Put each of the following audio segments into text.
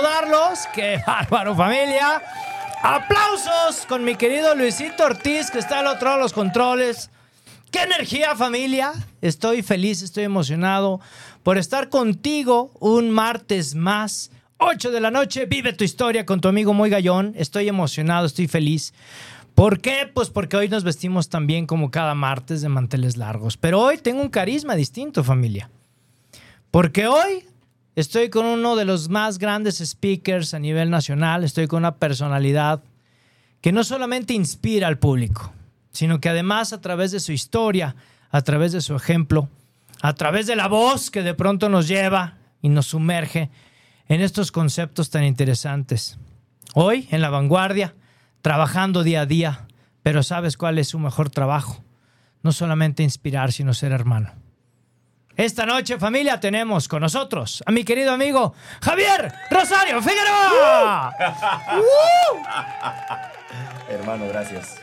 Saludarlos, qué bárbaro familia. Aplausos con mi querido Luisito Ortiz, que está al otro lado de los controles. ¡Qué energía, familia! Estoy feliz, estoy emocionado por estar contigo un martes más. 8 de la noche, vive tu historia con tu amigo Muy Gallón. Estoy emocionado, estoy feliz. ¿Por qué? Pues porque hoy nos vestimos también como cada martes de manteles largos. Pero hoy tengo un carisma distinto, familia. Porque hoy estoy con uno de los más grandes speakers a nivel nacional. Estoy con una personalidad que no solamente inspira al público, sino que además a través de su historia, a través de su ejemplo, a través de la voz que de pronto nos lleva y nos sumerge en estos conceptos tan interesantes. Hoy, en la vanguardia, trabajando día a día, pero ¿sabes cuál es su mejor trabajo? No solamente inspirar, sino ser hermano. Esta noche, familia, tenemos con nosotros a mi querido amigo Javier Rosario Figueroa. Hermano, gracias.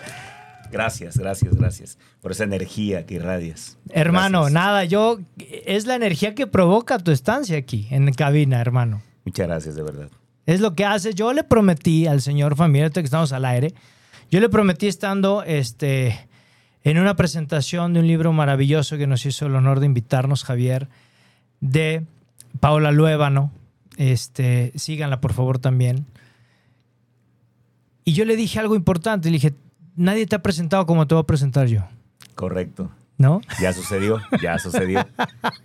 Gracias, gracias, gracias por esa energía que irradias. Hermano, Gracias. nada, yo es la energía que provoca tu estancia aquí en cabina, hermano. Muchas gracias, de verdad. Es lo que hace. Yo le prometí al señor familia, que estamos al aire, yo le prometí estando este, en una presentación de un libro maravilloso que nos hizo el honor de invitarnos, Javier, de Paola Luébano. Este, síganla, por favor, también. Y yo le dije algo importante. Le dije, nadie te ha presentado como te voy a presentar yo. Correcto. ¿No? Ya sucedió, ya sucedió.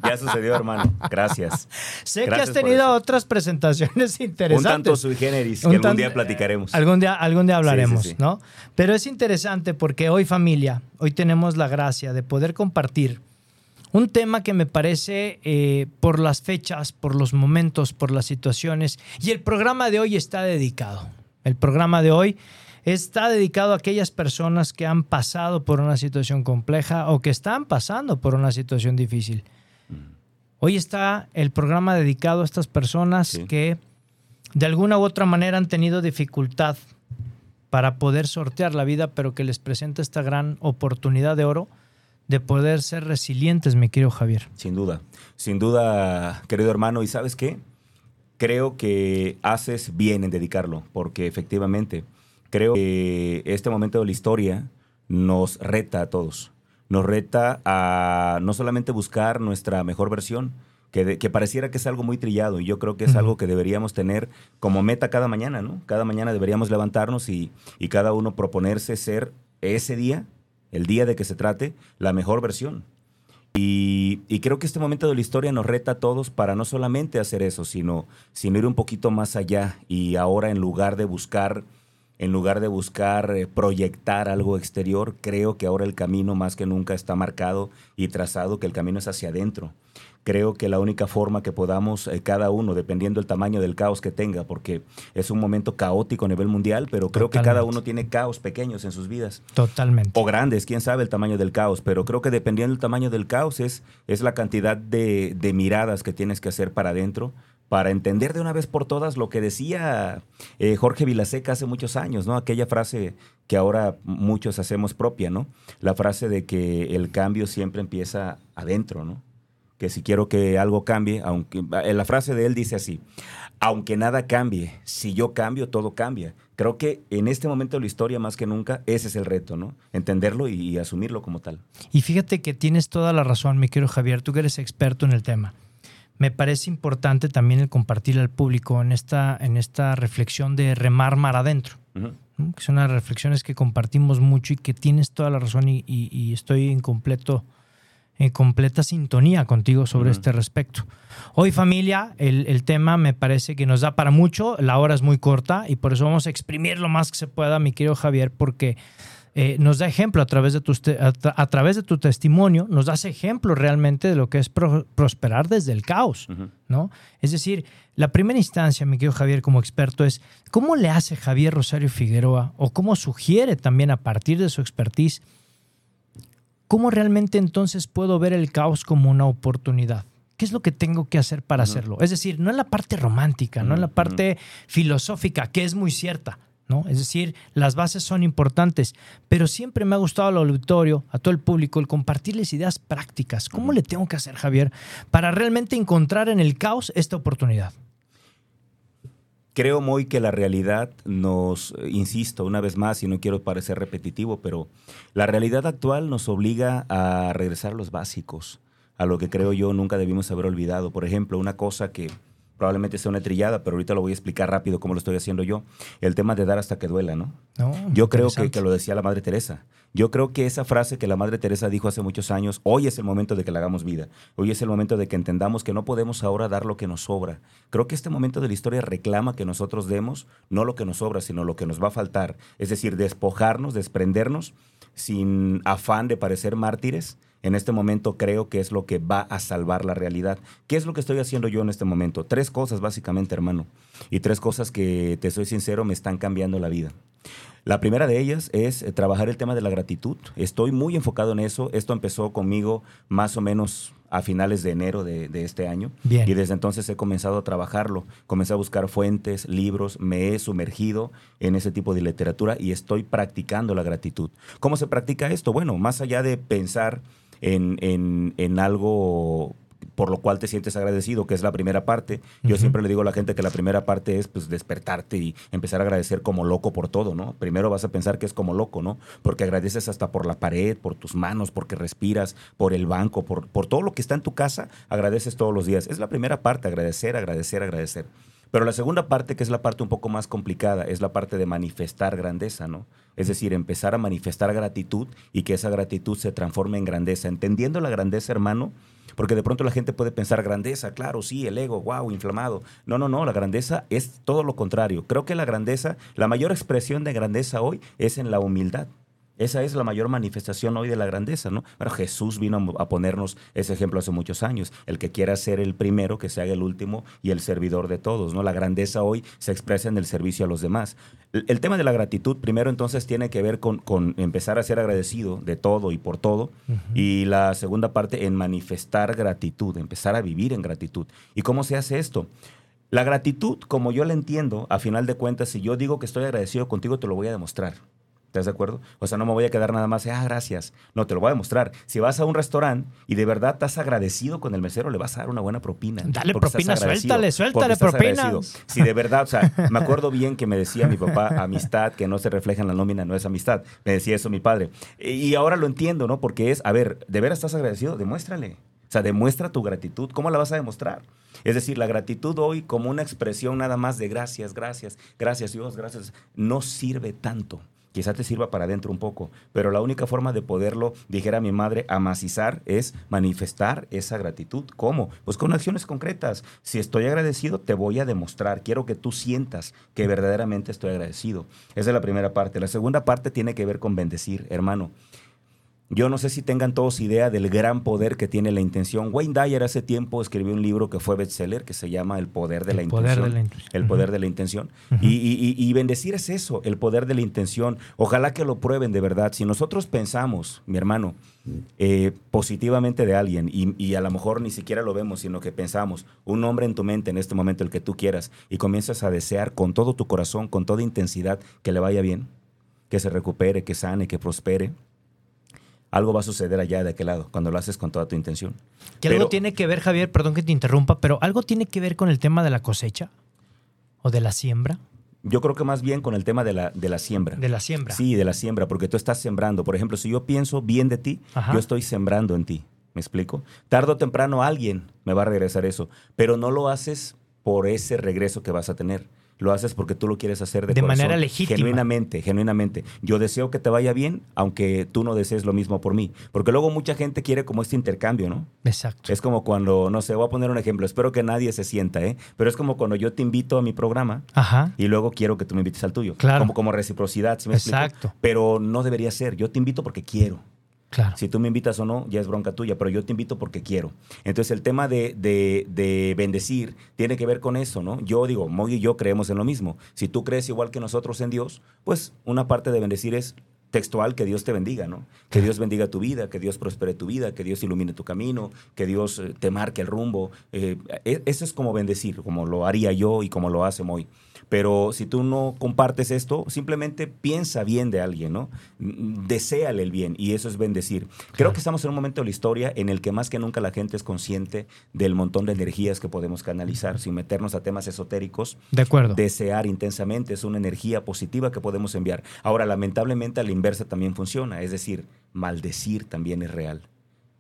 Ya sucedió, hermano. Gracias. Sé que has tenido otras presentaciones Un interesantes. tanto sui generis que Un algún día platicaremos. Algún día, algún día hablaremos, Sí, sí, sí. ¿no? Pero es interesante porque hoy familia, hoy tenemos la gracia de poder compartir un tema que me parece eh, por las fechas, por los momentos, por las situaciones, y el programa de hoy está dedicado. El programa de hoy está dedicado a aquellas personas que han pasado por una situación compleja o que están pasando por una situación difícil. Hoy está el programa dedicado a estas personas Sí. que de alguna u otra manera han tenido dificultad para poder sortear la vida, pero que les presenta esta gran oportunidad de oro de poder ser resilientes, mi querido Javier. Sin duda, sin duda, querido hermano. ¿Y sabes qué? Creo que haces bien en dedicarlo, porque efectivamente creo que este momento de la historia nos reta a todos. Nos reta a no solamente buscar nuestra mejor versión, que, de- que pareciera que es algo muy trillado, y yo creo que es algo que deberíamos tener como meta cada mañana, ¿no? Cada mañana deberíamos levantarnos y, y cada uno proponerse ser ese día, el día de que se trate, la mejor versión. Y, y creo que este momento de la historia nos reta a todos para no solamente hacer eso, sino, sino ir un poquito más allá. Y ahora en lugar de buscar, en lugar de buscar eh, proyectar algo exterior, creo que ahora el camino más que nunca está marcado y trazado, que el camino es hacia adentro. Creo que la única forma que podamos, eh, cada uno, dependiendo del tamaño del caos que tenga, porque es un momento caótico a nivel mundial, pero creo que cada uno tiene caos pequeños en sus vidas Totalmente. o grandes, quién sabe el tamaño del caos, pero creo que dependiendo del tamaño del caos es, es la cantidad de, de miradas que tienes que hacer para adentro para entender de una vez por todas lo que decía eh, Jorge Vilaseca hace muchos años, ¿no? Aquella frase que ahora muchos hacemos propia, ¿no? La frase de que el cambio siempre empieza adentro, ¿no? Que si quiero que algo cambie, aunque eh, la frase de él dice así, aunque nada cambie, si yo cambio, todo cambia. Creo que en este momento de la historia, más que nunca, ese es el reto, ¿no? Entenderlo y, y asumirlo como tal. Y fíjate que tienes toda la razón, mi querido Javier, tú que eres experto en el tema. Me parece importante también el compartir al público en esta, en esta reflexión de remar mar adentro. Que son las reflexiones que compartimos mucho y que tienes toda la razón y, y- y estoy en completo en completa sintonía contigo sobre este respecto. Hoy familia, el, el tema me parece que nos da para mucho, la hora es muy corta y por eso vamos a exprimir lo más que se pueda, mi querido Javier, porque eh, nos da ejemplo a través, de tus te- a, tra- a través de tu testimonio, nos das ejemplo realmente de lo que es pro- prosperar desde el caos. ¿no? Es decir, la primera instancia, mi querido Javier, como experto, es cómo le hace Javier Rosario Figueroa o cómo sugiere también a partir de su expertise, cómo realmente entonces puedo ver el caos como una oportunidad. ¿Qué es lo que tengo que hacer para hacerlo? Es decir, no en la parte romántica, no en la parte filosófica, que es muy cierta, ¿no? Es decir, las bases son importantes, pero siempre me ha gustado al auditorio, a todo el público, el compartirles ideas prácticas. ¿Cómo le tengo que hacer, Javier, para realmente encontrar en el caos esta oportunidad? Creo, muy que la realidad nos, insisto una vez más, y no quiero parecer repetitivo, pero la realidad actual nos obliga a regresar a los básicos, a lo que creo yo nunca debimos haber olvidado. Por ejemplo, una cosa que probablemente sea una trillada, pero ahorita lo voy a explicar rápido cómo lo estoy haciendo yo, el tema de dar hasta que duela, ¿no? ¿No? Yo creo que, que lo decía la Madre Teresa. Yo creo que esa frase que la Madre Teresa dijo hace muchos años, hoy es el momento de que le hagamos vida. Hoy es el momento de que entendamos que no podemos ahora dar lo que nos sobra. Creo que este momento de la historia reclama que nosotros demos no lo que nos sobra, sino lo que nos va a faltar. Es decir, despojarnos, desprendernos sin afán de parecer mártires. En este momento creo que es lo que va a salvar la realidad. ¿Qué es lo que estoy haciendo yo en este momento? Tres cosas básicamente, hermano. Y tres cosas que, te soy sincero, me están cambiando la vida. La primera de ellas es eh, trabajar el tema de la gratitud. Estoy muy enfocado en eso. Esto empezó conmigo más o menos a finales de enero de, de este año. Bien. Y desde entonces he comenzado a trabajarlo. Comencé a buscar fuentes, libros, me he sumergido en ese tipo de literatura y estoy practicando la gratitud. ¿Cómo se practica esto? Bueno, más allá de pensar en, en- en algo por lo cual te sientes agradecido, que es la primera parte. Yo siempre le digo a la gente que la primera parte es pues despertarte y empezar a agradecer como loco por todo, ¿no? Primero vas a pensar que es como loco, ¿no? Porque agradeces hasta por la pared, por tus manos, porque respiras, por el banco, por, por todo lo que está en tu casa, agradeces todos los días. Es la primera parte, agradecer, agradecer, agradecer. Pero la segunda parte, que es la parte un poco más complicada, es la parte de manifestar grandeza, ¿no? Es decir, empezar a manifestar gratitud y que esa gratitud se transforme en grandeza. Entendiendo la grandeza, hermano, porque de pronto la gente puede pensar grandeza, claro, sí, el ego, wow, inflamado. No, no, no, la grandeza es todo lo contrario. Creo que la grandeza, la mayor expresión de grandeza hoy es en la humildad. Esa es la mayor manifestación hoy de la grandeza, ¿no? Bueno, Jesús vino a ponernos ese ejemplo hace muchos años. El que quiera ser el primero, que se haga el último y el servidor de todos, ¿no? La grandeza hoy se expresa en el servicio a los demás. El, el tema de la gratitud, primero entonces, tiene que ver con, con empezar a ser agradecido de todo y por todo. Y la segunda parte, en manifestar gratitud, empezar a vivir en gratitud. ¿Y cómo se hace esto? La gratitud, como yo la entiendo, a final de cuentas, si yo digo que estoy agradecido contigo, te lo voy a demostrar. ¿Estás de acuerdo? O sea, no me voy a quedar nada más, ah, gracias. No, te lo voy a demostrar. Si vas a un restaurante y de verdad estás agradecido con el mesero, le vas a dar una buena propina. Dale propina, suéltale, suéltale agradecido. Si de verdad, o sea, me acuerdo bien que me decía mi papá, amistad que no se refleja en la nómina no es amistad. Me decía eso mi padre. Y ahora lo entiendo, ¿no? Porque es, a ver, ¿de veras estás agradecido? Demuéstrale. O sea, demuestra tu gratitud. ¿Cómo la vas a demostrar? Es decir, la gratitud hoy como una expresión nada más de gracias, gracias, gracias Dios, gracias, no sirve tanto. Quizá te sirva para adentro un poco, pero la única forma de poderlo, dijera mi madre, amacizar es manifestar esa gratitud. ¿Cómo? Pues con acciones concretas. Si estoy agradecido, te voy a demostrar. Quiero que tú sientas que verdaderamente estoy agradecido. Esa es la primera parte. La segunda parte tiene que ver con bendecir, hermano. Yo no sé si tengan todos idea del gran poder que tiene la intención. Wayne Dyer hace tiempo escribió un libro que fue bestseller que se llama El poder de la El poder intención. de la intención. El poder de la intención. y, y- y- y bendecir es eso, el poder de la intención. Ojalá que lo prueben de verdad. Si nosotros pensamos, mi hermano, eh, positivamente de alguien y, y a lo mejor ni siquiera lo vemos, sino que pensamos un nombre en tu mente en este momento, el que tú quieras, y comienzas a desear con todo tu corazón, con toda intensidad, que le vaya bien, que se recupere, que sane, que prospere. Algo va a suceder allá de aquel lado, cuando lo haces con toda tu intención. Que algo tiene que ver, Javier, perdón que te interrumpa, pero algo tiene que ver con el tema de la cosecha o de la siembra. Yo creo que más bien con el tema de la, de la siembra. De la siembra. Sí, de la siembra, porque tú estás sembrando. Por ejemplo, si yo pienso bien de ti, Ajá. yo estoy sembrando en ti. ¿Me explico? Tardo o temprano alguien me va a regresar eso, pero no lo haces por ese regreso que vas a tener. Lo haces porque tú lo quieres hacer de, De corazón, manera legítima. Genuinamente, genuinamente. Yo deseo que te vaya bien, aunque tú no desees lo mismo por mí. Porque luego mucha gente quiere como este intercambio, ¿no? Exacto. Es como cuando, no sé, voy a poner un ejemplo, espero que nadie se sienta, ¿eh? Pero es como cuando yo te invito a mi programa Ajá. y luego quiero que tú me invites al tuyo. Claro. Como, como reciprocidad, ¿sí me explico? Exacto. Pero no debería ser. Yo te invito porque quiero. Claro. Si tú me invitas o no, ya es bronca tuya, pero yo te invito porque quiero. Entonces el tema de, de- de bendecir tiene que ver con eso, ¿no? Yo digo, Moy y yo creemos en lo mismo. Si tú crees igual que nosotros en Dios, pues una parte de bendecir es textual que Dios te bendiga, ¿no? Que Dios bendiga tu vida, que Dios prospere tu vida, que Dios ilumine tu camino, que Dios eh, te marque el rumbo. Eh, e- eso es como bendecir, como lo haría yo y como lo hace Moy. Pero si tú no compartes esto, simplemente piensa bien de alguien, ¿no? Mm, Deséale el bien y eso es bendecir. Creo que estamos en un momento de la historia en el que más que nunca la gente es consciente del montón de energías que podemos canalizar sin meternos a temas esotéricos. De acuerdo. Desear intensamente es una energía positiva que podemos enviar. Ahora, lamentablemente a la inversa también funciona, es decir, maldecir también es real.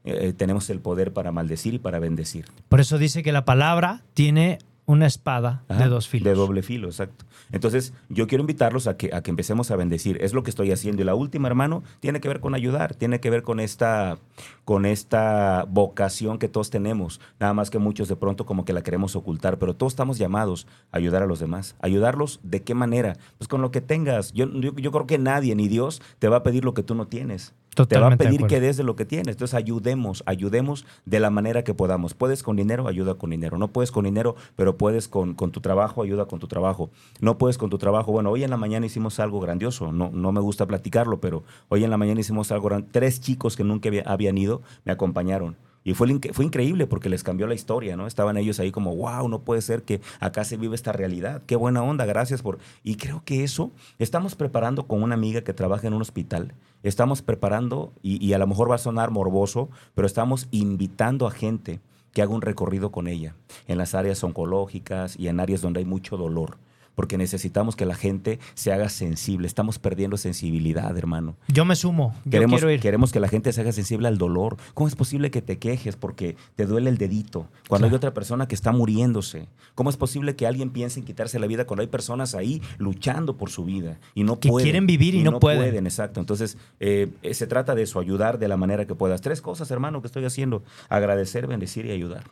Eh, eh, tenemos el poder para maldecir y para bendecir. Por eso dice que la palabra tiene una espada Ajá, de dos filos. De doble filo, exacto. Entonces, yo quiero invitarlos a que, a que empecemos a bendecir. Es lo que estoy haciendo. Y la última, hermano, tiene que ver con ayudar, tiene que ver con esta, con esta vocación que todos tenemos. Nada más que muchos de pronto como que la queremos ocultar, pero todos estamos llamados a ayudar a los demás. ¿Ayudarlos de qué manera? Pues con lo que tengas. Yo, yo, yo creo que nadie, ni Dios, te va a pedir lo que tú no tienes. Te va a pedir que des de lo que tienes. Entonces ayudemos, ayudemos de la manera que podamos. Puedes con dinero, ayuda con dinero. No puedes con dinero, pero puedes con, con tu trabajo, ayuda con tu trabajo. No puedes con tu trabajo. Bueno, hoy en la mañana hicimos algo grandioso. No, no me gusta platicarlo, pero hoy en la mañana hicimos algo grande. Tres chicos que nunca había- habían ido me acompañaron. Y fue, fue increíble porque les cambió la historia, ¿no? Estaban ellos ahí como, wow, no puede ser que acá se vive esta realidad. Qué buena onda, gracias por... Y creo que eso estamos preparando con una amiga que trabaja en un hospital. Estamos preparando, y, y a lo mejor va a sonar morboso, pero estamos invitando a gente que haga un recorrido con ella en las áreas oncológicas y en áreas donde hay mucho dolor. Porque necesitamos que la gente se haga sensible. Estamos perdiendo sensibilidad, hermano. Yo me sumo. Yo Queremos, quiero ir. queremos que la gente se haga sensible al dolor. ¿Cómo es posible que te quejes porque te duele el dedito cuando hay otra persona que está muriéndose? ¿Cómo es posible que alguien piense en quitarse la vida cuando hay personas ahí luchando por su vida y no Que pueden? quieren vivir y no pueden. Exacto. Entonces, eh, eh, se trata de eso, ayudar de la manera que puedas. Tres cosas, hermano, que estoy haciendo. Agradecer, bendecir y ayudar.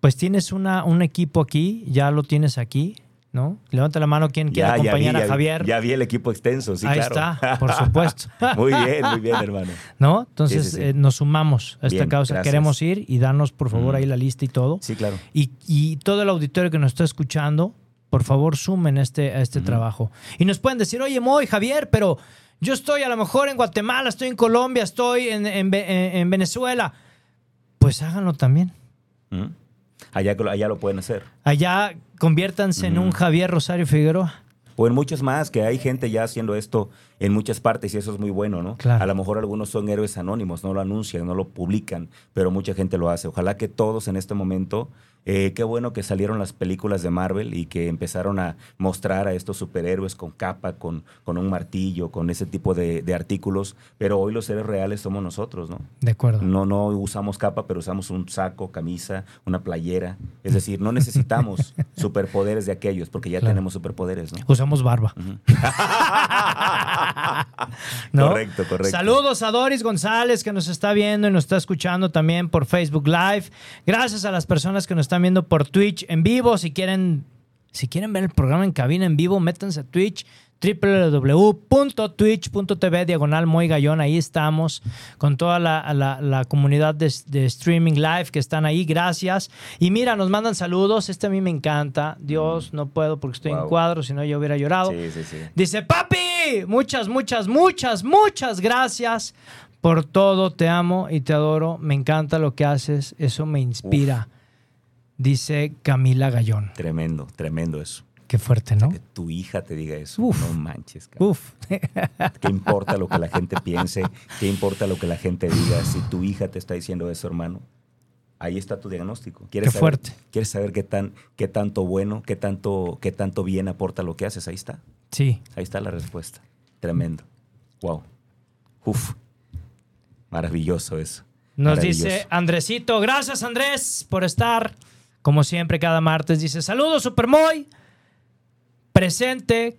Pues tienes una, un equipo aquí, ya lo tienes aquí, ¿no? Levanta la mano quien quiera acompañar vi, a ya Javier. Ya vi el equipo extenso, sí, Ahí claro. está, por supuesto. muy bien, muy bien, hermano. ¿No? Entonces Sí, sí, sí. eh, nos sumamos a esta Bien, causa. gracias. Queremos ir y darnos, por favor, Mm. ahí la lista y todo. Sí, claro. Y, y todo el auditorio que nos está escuchando, por favor, sumen este, a este trabajo. Y nos pueden decir, oye, Moy, Javier, pero yo estoy a lo mejor en Guatemala, estoy en Colombia, estoy en, en en- en Venezuela. Pues háganlo también. Ujú. Allá, allá lo pueden hacer. Allá conviértanse en un Javier Rosario Figueroa. O en muchos más, que hay gente ya haciendo esto en muchas partes y eso es muy bueno, ¿no? Claro. A lo mejor algunos son héroes anónimos, no lo anuncian, no lo publican, pero mucha gente lo hace. Ojalá que todos en este momento, eh, qué bueno que salieron las películas de Marvel y que empezaron a mostrar a estos superhéroes con capa, con, con un martillo, con ese tipo de, de artículos, pero hoy los seres reales somos nosotros, ¿no? De acuerdo. No, no usamos capa, pero usamos un saco, camisa, una playera. Es decir, no necesitamos superpoderes de aquellos, porque ya Claro. tenemos superpoderes, ¿no? Usamos barba. Ujú. ¿no? Correcto, correcto. Saludos a Doris González que nos está viendo y nos está escuchando también por Facebook Live. Gracias a las personas que nos están viendo por Twitch en vivo. Si quieren, si quieren ver el programa en cabina en vivo, métanse a Twitch www.twitch.tv diagonal muy gallón ahí estamos con toda la, la- la comunidad de, de streaming live que están ahí gracias y mira nos mandan saludos este a mí me encanta Dios no puedo porque estoy en cuadro si no yo hubiera llorado Sí, sí, sí. Dice, papi, muchas, muchas, muchas, muchas gracias por todo. Te amo y te adoro. Me encanta lo que haces. Eso me inspira. Dice Camila Gallón. Tremendo, tremendo eso. Qué fuerte, ¿no? Que tu hija te diga eso. Uf. No manches, cabrón. Uf. ¿Qué importa lo que la gente piense? ¿Qué importa lo que la gente diga? Si tu hija te está diciendo eso, hermano, ahí está tu diagnóstico. ¿Quieres Qué saber, fuerte. ¿Quieres saber qué, tan, qué tanto bueno, qué tanto, qué tanto bien aporta lo que haces? Ahí está. Sí. Ahí está la respuesta. Tremendo. Wow. Uf. Maravilloso eso. Nos Maravilloso. dice Andresito, gracias Andrés por estar, como siempre, cada martes. Dice, saludos Supermoy. Presente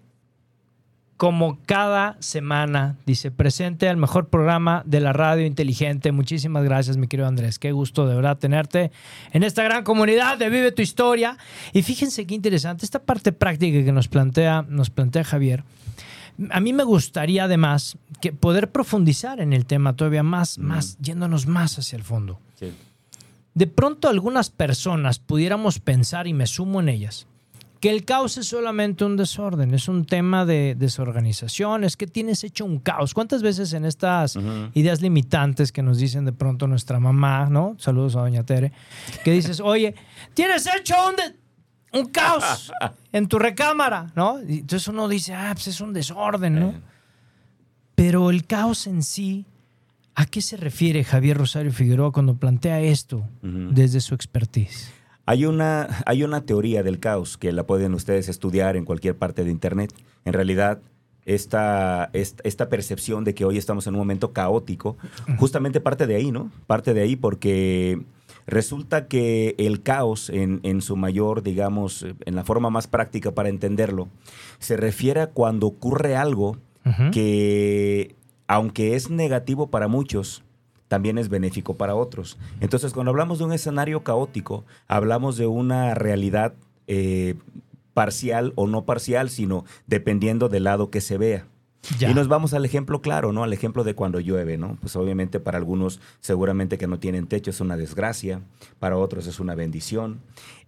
como cada semana, dice, presente al mejor programa de la radio inteligente. Muchísimas gracias, mi querido Andrés. Qué gusto de verdad tenerte en esta gran comunidad de Vive tu Historia. Y fíjense qué interesante, esta parte práctica que nos plantea, nos plantea Javier. A mí me gustaría además que poder profundizar en el tema todavía más, más, yéndonos más hacia el fondo. Sí. De pronto algunas personas pudiéramos pensar, y me sumo en ellas, que el caos es solamente un desorden, es un tema de desorganización, es que tienes hecho un caos. ¿Cuántas veces en estas ideas limitantes que nos dicen de pronto nuestra mamá, ¿no? Saludos a doña Tere, que dices, oye, tienes hecho un, de- un caos en tu recámara, ¿no? Y entonces uno dice, ah, pues es un desorden, ¿no? Pero el caos en sí, ¿a qué se refiere Javier Rosario Figueroa cuando plantea esto desde su expertise? Hay una, hay una teoría del caos que la pueden ustedes estudiar en cualquier parte de Internet. En realidad, esta, esta, esta percepción de que hoy estamos en un momento caótico, justamente parte de ahí, ¿no? Parte de ahí porque resulta que el caos en, en su mayor, digamos, en la forma más práctica para entenderlo, se refiere a cuando ocurre algo que, aunque es negativo para muchos, también es benéfico para otros. Entonces, cuando hablamos de un escenario caótico, hablamos de una realidad eh, parcial o no parcial, sino dependiendo del lado que se vea. Ya. Y nos vamos al ejemplo claro, ¿no? Al ejemplo de cuando llueve, ¿no? Pues obviamente para algunos seguramente que no tienen techo es una desgracia, para otros es una bendición.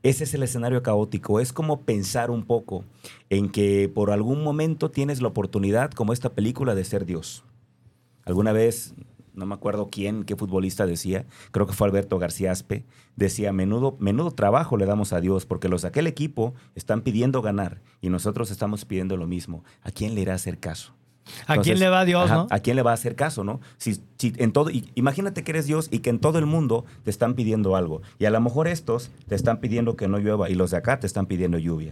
Ese es el escenario caótico, es como pensar un poco en que por algún momento tienes la oportunidad, como esta película, de ser Dios. Alguna vez, no me acuerdo quién, qué futbolista decía, creo que fue Alberto García Aspe, decía, menudo, menudo trabajo le damos a Dios, porque los de aquel equipo están pidiendo ganar y nosotros estamos pidiendo lo mismo. ¿A quién le irá a hacer caso? ¿A quién le va a Dios, ajá, no? ¿A quién le va a hacer caso, no? Si, si en todo, y- imagínate que eres Dios y que en todo el mundo te están pidiendo algo. Y a lo mejor estos te están pidiendo que no llueva y los de acá te están pidiendo lluvia.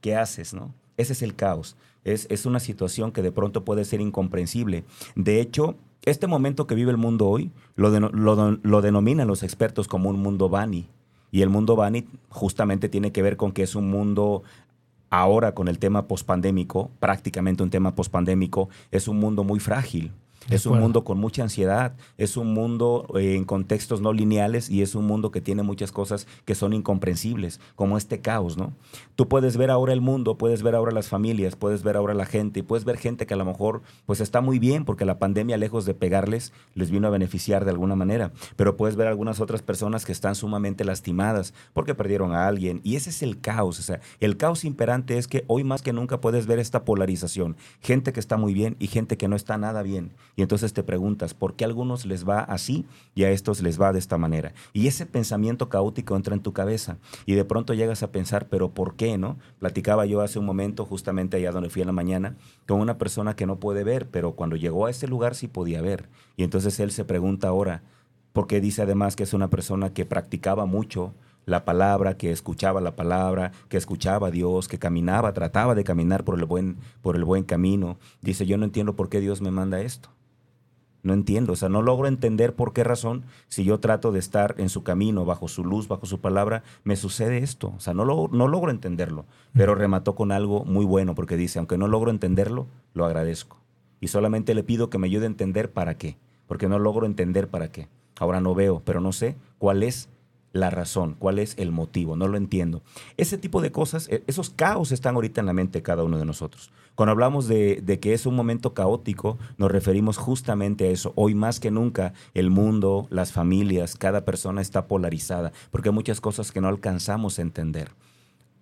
¿Qué haces, no? Ese es el caos. Es, es una situación que de pronto puede ser incomprensible. De hecho, este momento que vive el mundo hoy lo, deno- lo, lo denominan los expertos como un mundo Bani. Y el mundo Bani justamente tiene que ver con que es un mundo ahora con el tema pospandémico, prácticamente un tema pospandémico, es un mundo muy frágil. Es un mundo con mucha ansiedad, es un mundo eh, en contextos no lineales y es un mundo que tiene muchas cosas que son incomprensibles, como este caos, ¿no? Tú puedes ver ahora el mundo, puedes ver ahora las familias, puedes ver ahora la gente y puedes ver gente que a lo mejor pues está muy bien porque la pandemia lejos de pegarles les vino a beneficiar de alguna manera, pero puedes ver algunas otras personas que están sumamente lastimadas porque perdieron a alguien y ese es el caos, o sea, el caos imperante es que hoy más que nunca puedes ver esta polarización, gente que está muy bien y gente que no está nada bien y entonces te preguntas, ¿por qué a algunos les va así y a estos les va de esta manera? Y ese pensamiento caótico entra en tu cabeza y de pronto llegas a pensar, ¿pero por qué, no? Platicaba yo hace un momento, justamente allá donde fui en la mañana, con una persona que no puede ver, pero cuando llegó a ese lugar sí podía ver. Y entonces él se pregunta ahora, porque dice además que es una persona que practicaba mucho la palabra, que escuchaba la palabra, que escuchaba a Dios, que caminaba, trataba de caminar por el buen, por el buen camino. Dice, yo no entiendo por qué Dios me manda esto. No entiendo, o sea, no logro entender por qué razón, si yo trato de estar en su camino, bajo su luz, bajo su palabra, me sucede esto. O sea, no, lo- no logro entenderlo. Pero remató con algo muy bueno, porque dice, aunque no logro entenderlo, lo agradezco. Y solamente le pido que me ayude a entender para qué, porque no logro entender para qué. Ahora no veo, pero no sé cuál es la razón, cuál es el motivo, no lo entiendo. Ese tipo de cosas, eh, esos caos están ahorita en la mente de cada uno de nosotros. Cuando hablamos de, de que es un momento caótico, nos referimos justamente a eso. Hoy más que nunca, el mundo, las familias, cada persona está polarizada, porque hay muchas cosas que no alcanzamos a entender.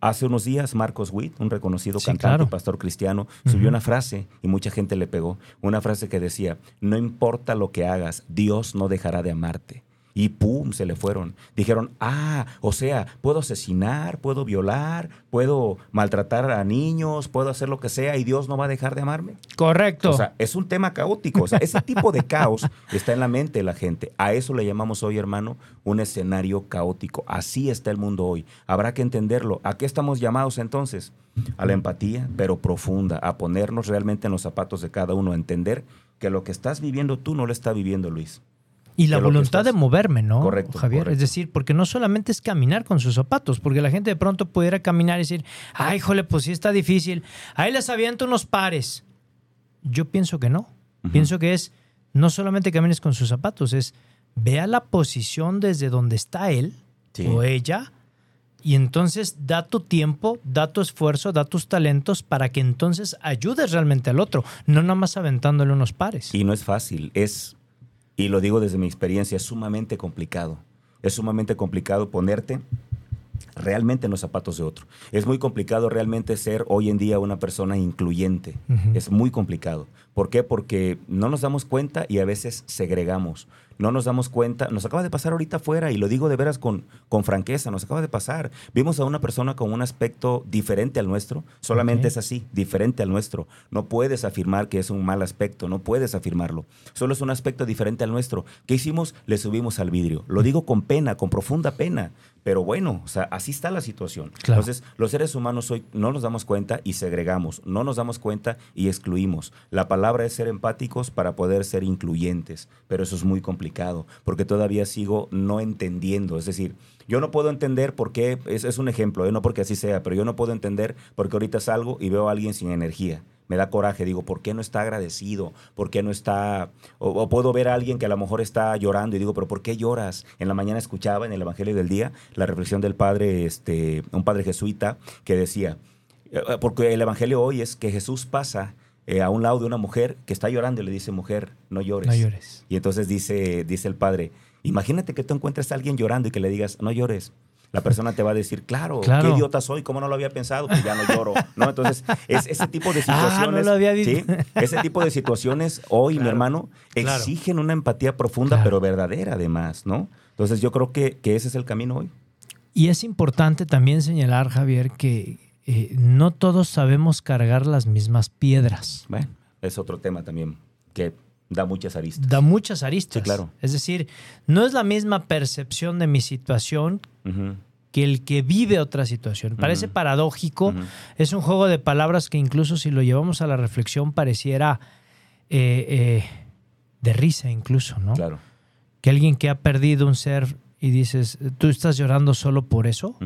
Hace unos días, Marcos Witt, un reconocido Sí, cantante claro. y pastor cristiano, subió una frase y mucha gente le pegó. Una frase que decía, no importa lo que hagas, Dios no dejará de amarte. Y pum, se le fueron. Dijeron, ah, o sea, puedo asesinar, puedo violar, puedo maltratar a niños, puedo hacer lo que sea y Dios no va a dejar de amarme. Correcto. O sea, es un tema caótico. O sea, ese tipo de caos está en la mente de la gente. A eso le llamamos hoy, hermano, un escenario caótico. Así está el mundo hoy. Habrá que entenderlo. ¿A qué estamos llamados entonces? A la empatía, pero profunda, a ponernos realmente en los zapatos de cada uno, a entender que lo que estás viviendo tú no lo está viviendo Luis. Y la voluntad de moverme, ¿no? Correcto, Javier. correcto. Es decir, porque no solamente es caminar con sus zapatos, porque la gente de pronto pudiera caminar y decir, ay, híjole, pues sí está difícil. Ahí les aviento unos pares. Yo pienso que no. Pienso que es no solamente camines con sus zapatos, es vea la posición desde donde está él Sí. o ella y entonces da tu tiempo, da tu esfuerzo, da tus talentos para que entonces ayudes realmente al otro, no nada más aventándole unos pares. Y no es fácil, es, y lo digo desde mi experiencia, es sumamente complicado. Es sumamente complicado ponerte realmente en los zapatos de otro. Es muy complicado realmente ser hoy en día una persona incluyente. Es muy complicado. ¿Por qué? Porque no nos damos cuenta y a veces segregamos. No nos damos cuenta. Nos acaba de pasar ahorita afuera y lo digo de veras con, con franqueza. Nos acaba de pasar. Vimos a una persona con un aspecto diferente al nuestro. Solamente es así, diferente al nuestro. No puedes afirmar que es un mal aspecto. No puedes afirmarlo. Solo es un aspecto diferente al nuestro. ¿Qué hicimos? Le subimos al vidrio. Lo digo con pena, con profunda pena. Pero bueno, o sea, así está la situación. Claro. Entonces, los seres humanos hoy no nos damos cuenta y segregamos, no nos damos cuenta y excluimos. La palabra es ser empáticos para poder ser incluyentes, pero eso es muy complicado porque todavía sigo no entendiendo. Es decir, yo no puedo entender por qué, es, es un ejemplo, ¿eh? no porque así sea, pero yo no puedo entender porque ahorita salgo y veo a alguien sin energía. Me da coraje, digo, ¿por qué no está agradecido? ¿Por qué no está...? O, o puedo ver a alguien que a lo mejor está llorando y digo, ¿pero por qué lloras? En la mañana escuchaba en el Evangelio del Día la reflexión del padre, este, un padre jesuita, que decía, eh, porque el Evangelio hoy es que Jesús pasa eh, a un lado de una mujer que está llorando y le dice, mujer, no llores. No llores. Y entonces dice, dice el padre, imagínate que tú encuentres a alguien llorando y que le digas, no llores. La persona te va a decir, claro, Claro. qué idiota soy, cómo no lo había pensado, pues ya no lloro. ¿no? Entonces, es ese tipo de Ah, no situaciones. lo había visto. ¿sí? Ese tipo de situaciones hoy, mi hermano, claro. exigen una empatía profunda, Claro. pero verdadera además, ¿no? Entonces yo creo que, que ese es el camino hoy. Y es importante también señalar, Javier, que eh, no todos sabemos cargar las mismas piedras. Bueno, es otro tema también que da muchas aristas. Da muchas aristas. Sí, claro. Es decir, no es la misma percepción de mi situación que el que vive otra situación. Parece paradójico. Es un juego de palabras que incluso si lo llevamos a la reflexión pareciera eh, eh, de risa incluso, ¿no? Claro. Que alguien que ha perdido un ser y dices, ¿tú estás llorando solo por eso?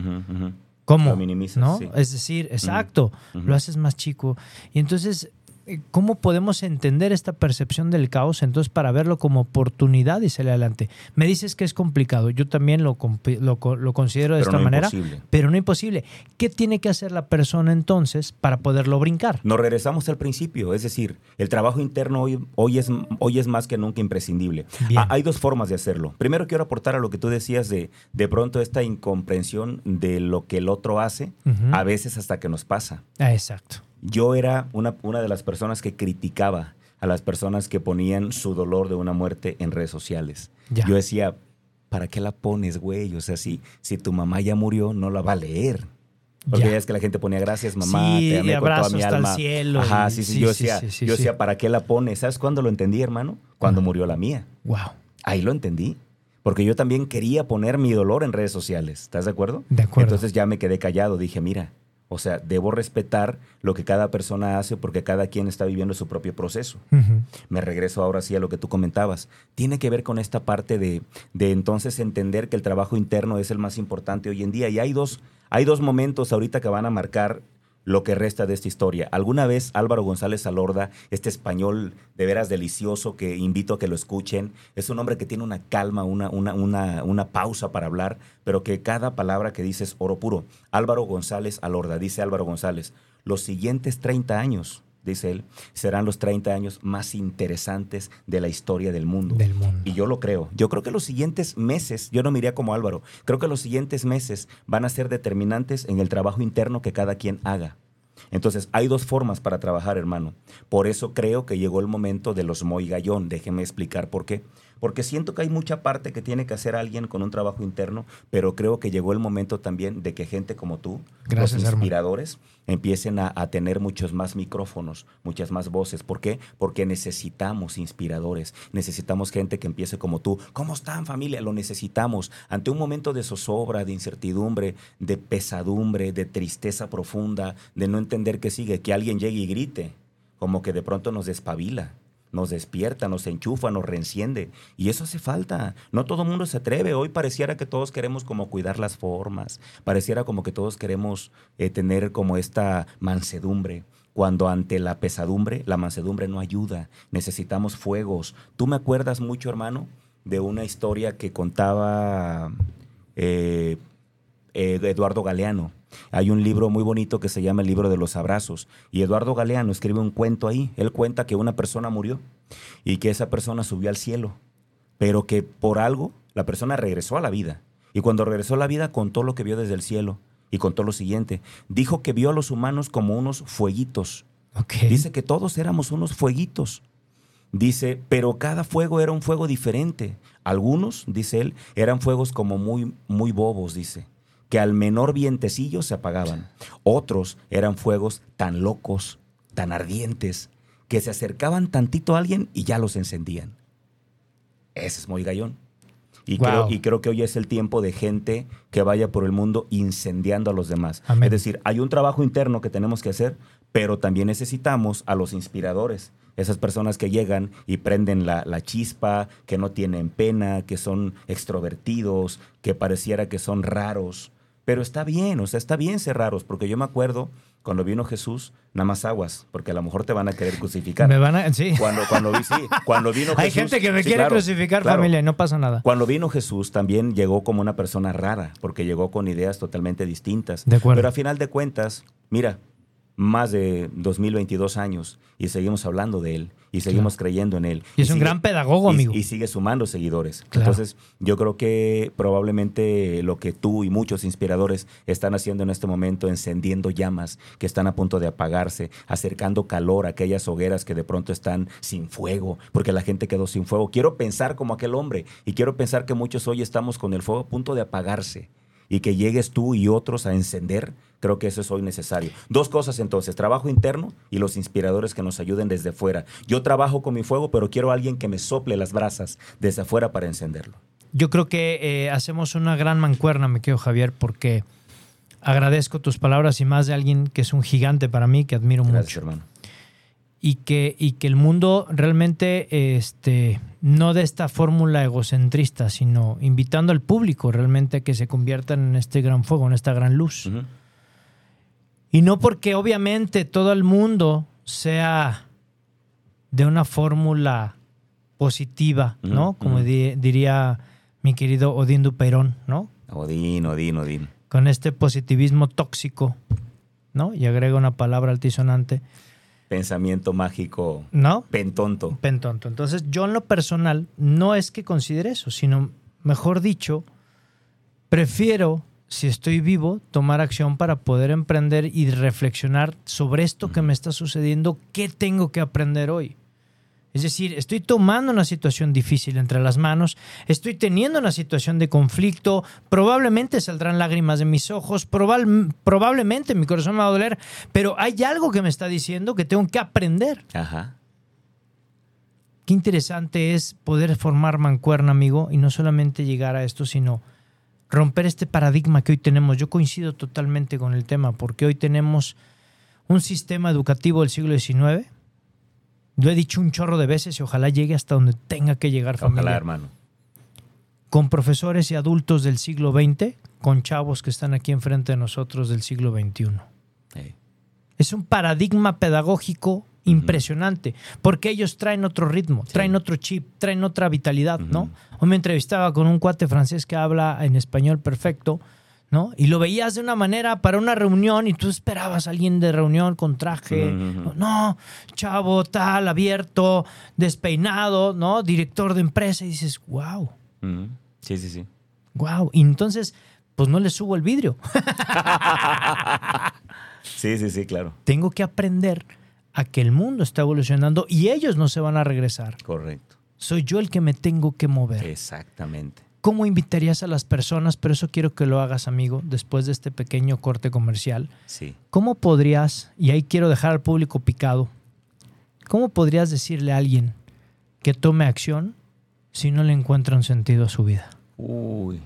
¿Cómo? Lo minimizas, ¿No? sí. Es decir, exacto, lo haces más chico. Y entonces, ¿cómo podemos entender esta percepción del caos entonces para verlo como oportunidad y salir adelante? Me dices que es complicado, yo también lo, lo, co- lo considero de Pero esta no manera, imposible. pero no imposible. ¿Qué tiene que hacer la persona entonces para poderlo brincar? Nos regresamos al principio, es decir, el trabajo interno hoy, hoy, es, hoy es más que nunca imprescindible. Ah, hay dos formas de hacerlo. Primero quiero aportar a lo que tú decías de de pronto esta incomprensión de lo que el otro hace, a veces hasta que nos pasa. Ah, exacto. Yo era una, una de las personas que criticaba a las personas que ponían su dolor de una muerte en redes sociales. Ya. Yo decía, ¿para qué la pones, güey? O sea, si, si tu mamá ya murió, no la va a leer. Porque Ya. ya es que la gente ponía gracias, mamá, Sí, te amé y con toda mi alma. cielo Ajá, sí, sí, sí, yo decía, sí, yo decía, ¿para qué la pones? ¿Sabes cuándo lo entendí, hermano? Cuando murió la mía. Wow. Ahí lo entendí. Porque yo también quería poner mi dolor en redes sociales. ¿Estás de acuerdo? De acuerdo. Entonces ya me quedé callado. Dije, mira, o sea, debo respetar lo que cada persona hace porque cada quien está viviendo su propio proceso. Me regreso ahora sí a lo que tú comentabas. Tiene que ver con esta parte de, de entonces entender que el trabajo interno es el más importante hoy en día. Y hay dos, hay dos momentos ahorita que van a marcar lo que resta de esta historia. Alguna vez Álvaro González Alorda, este español de veras delicioso que invito a que lo escuchen, es un hombre que tiene una calma, una, una, una, una pausa para hablar, pero que cada palabra que dice es oro puro. Álvaro González Alorda, dice Álvaro González, los siguientes 30 años, dice él, serán los 30 años más interesantes de la historia del mundo. Del mundo. Y yo lo creo. Yo creo que los siguientes meses, yo no me iría como Álvaro, creo que los siguientes meses van a ser determinantes en el trabajo interno que cada quien haga. Entonces, hay dos formas para trabajar, hermano. Por eso creo que llegó el momento de los Moy Gallón. Déjeme explicar por qué. Porque siento que hay mucha parte que tiene que hacer alguien con un trabajo interno, pero creo que llegó el momento también de que gente como tú, Gracias, los hermano. inspiradores, empiecen a, a tener muchos más micrófonos, muchas más voces. ¿Por qué? Porque necesitamos inspiradores, necesitamos gente que empiece como tú. ¿Cómo están familia? Lo necesitamos. Ante un momento de zozobra, de incertidumbre, de pesadumbre, de tristeza profunda, de no entender qué sigue, que alguien llegue y grite, como que de pronto nos despabila. Nos despierta, nos enchufa, nos reenciende. Y eso hace falta. No todo mundo se atreve. Hoy pareciera que todos queremos como cuidar las formas. Pareciera como que todos queremos eh, tener como esta mansedumbre. Cuando ante la pesadumbre, la mansedumbre no ayuda. Necesitamos fuegos. Tú me acuerdas mucho, hermano, de una historia que contaba eh, eh, Eduardo Galeano. Hay un libro muy bonito que se llama el libro de los abrazos y Eduardo Galeano escribe un cuento ahí. Él cuenta que una persona murió y que esa persona subió al cielo, pero que por algo la persona regresó a la vida. Y cuando regresó a la vida contó lo que vio desde el cielo y contó lo siguiente. Dijo que vio a los humanos como unos fueguitos. Dice que todos éramos unos fueguitos. Dice, pero cada fuego era un fuego diferente. Algunos, dice él, eran fuegos como muy, muy bobos, dice, que al menor vientecillo se apagaban. Otros eran fuegos tan locos, tan ardientes, que se acercaban tantito a alguien y ya los encendían. Ese es muy gallón. Y, Wow. creo, y creo que hoy es el tiempo de gente que vaya por el mundo incendiando a los demás. Amén. Es decir, hay un trabajo interno que tenemos que hacer, pero también necesitamos a los inspiradores. Esas personas que llegan y prenden la, la chispa, que no tienen pena, que son extrovertidos, que pareciera que son raros. Pero está bien, o sea, está bien ser raros, porque yo me acuerdo cuando vino Jesús, nada más aguas, porque a lo mejor te van a querer crucificar. Me van a. Sí. Cuando, cuando, sí, cuando vino Hay Jesús- gente que me sí, quiere claro, crucificar, claro. familia, y no pasa nada. Cuando vino Jesús también llegó como una persona rara, porque llegó con ideas totalmente distintas. De acuerdo. Pero a final de cuentas, mira, más de 2022 años y seguimos hablando de él y seguimos creyendo en él. Y es un sigue- gran pedagogo, y- amigo. Y sigue sumando seguidores. Claro. Entonces, yo creo que probablemente lo que tú y muchos inspiradores están haciendo en este momento, encendiendo llamas que están a punto de apagarse, acercando calor a aquellas hogueras que de pronto están sin fuego, porque la gente quedó sin fuego. Quiero pensar como aquel hombre y quiero pensar que muchos hoy estamos con el fuego a punto de apagarse y que llegues tú y otros a encender, creo que eso es hoy necesario. Dos cosas entonces, trabajo interno y los inspiradores que nos ayuden desde fuera. Yo trabajo con mi fuego, pero quiero a alguien que me sople las brasas desde afuera para encenderlo. Yo creo que eh, hacemos una gran mancuerna, me quedo Javier, porque agradezco tus palabras y más de alguien que es un gigante para mí, que admiro Gracias, mucho. hermano. Y que, y que el mundo realmente, este, no de esta fórmula egocentrista, sino invitando al público realmente a que se conviertan en este gran fuego, en esta gran luz. Ujú. Y no porque obviamente todo el mundo sea de una fórmula positiva, ¿no? Como ujú. di- diría mi querido Odín Dupeirón, ¿no? Odín, Odín, Odín. Con este positivismo tóxico, ¿no? Y agrega una palabra altisonante, Pensamiento mágico, ¿no? pentonto. Pentonto. Entonces, yo en lo personal no es que considere eso, sino, mejor dicho, prefiero, si estoy vivo, tomar acción para poder emprender y reflexionar sobre esto que me está sucediendo, qué tengo que aprender hoy. Es decir, estoy tomando una situación difícil entre las manos, estoy teniendo una situación de conflicto, probablemente saldrán lágrimas de mis ojos, probablemente mi corazón me va a doler, pero hay algo que me está diciendo que tengo que aprender. Ajá. Qué interesante es poder formar mancuerna, amigo, y no solamente llegar a esto, sino romper este paradigma que hoy tenemos. Yo coincido totalmente con el tema, porque hoy tenemos un sistema educativo del siglo XIX. Lo he dicho un chorro de veces y ojalá llegue hasta donde tenga que llegar, familia. Ojalá, hermano. Con profesores y adultos del siglo XX, con chavos que están aquí enfrente de nosotros del siglo XXI. Es un paradigma pedagógico impresionante, porque ellos traen otro ritmo, traen otro chip, traen otra vitalidad, ¿no? Hoy me entrevistaba con un cuate francés que habla en español perfecto, ¿no? Y lo veías de una manera para una reunión y tú esperabas a alguien de reunión con traje, no, chavo, tal, abierto, despeinado, ¿no? Director de empresa y dices, wow. Sí, sí, sí. wow. Y entonces, pues no le subo el vidrio. Sí, sí, sí, claro. Tengo que aprender a que el mundo está evolucionando y ellos no se van a regresar. Correcto. Soy yo el que me tengo que mover. Exactamente. ¿Cómo invitarías a las personas? Pero eso quiero que lo hagas, amigo, después de este pequeño corte comercial. Sí. ¿Cómo podrías, y ahí quiero dejar al público picado, cómo podrías decirle a alguien que tome acción si no le encuentra un sentido a su vida? Uy.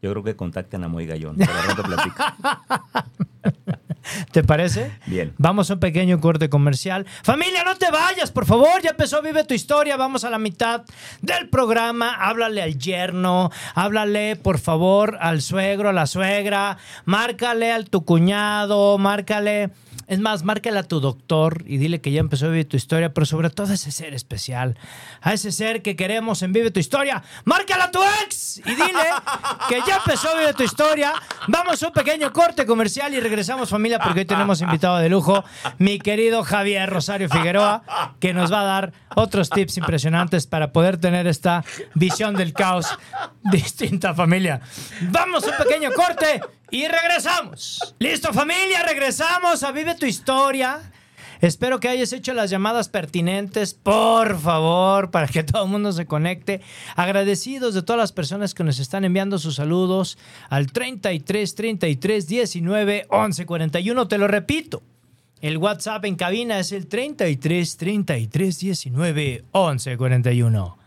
Yo creo que contacten a Moy Gallón. Rato platico. ¿Te parece? Bien. Vamos a un pequeño corte comercial. Familia, no te vayas, por favor. Ya empezó Vive tu historia. Vamos a la mitad del programa. Háblale al yerno. Háblale, por favor, al suegro, a la suegra. Márcale al tu cuñado. Márcale. Es más, márcale a tu doctor y dile que ya empezó a vivir tu historia, pero sobre todo a ese ser especial, a ese ser que queremos en Vive tu historia. Márcale a tu ex y dile que ya empezó a vivir tu historia. Vamos a un pequeño corte comercial y regresamos familia porque hoy tenemos invitado de lujo, mi querido Javier Rosario Figueroa, que nos va a dar otros tips impresionantes para poder tener esta visión del caos distinta familia. Vamos a un pequeño corte y regresamos. Listo familia, regresamos a Vive tu historia. Espero que hayas hecho las llamadas pertinentes, por favor, para que todo el mundo se conecte. Agradecidos de todas las personas que nos están enviando sus saludos al 33 33 19 11 41. Te lo repito. El WhatsApp en cabina es el 33 33 19 11 41.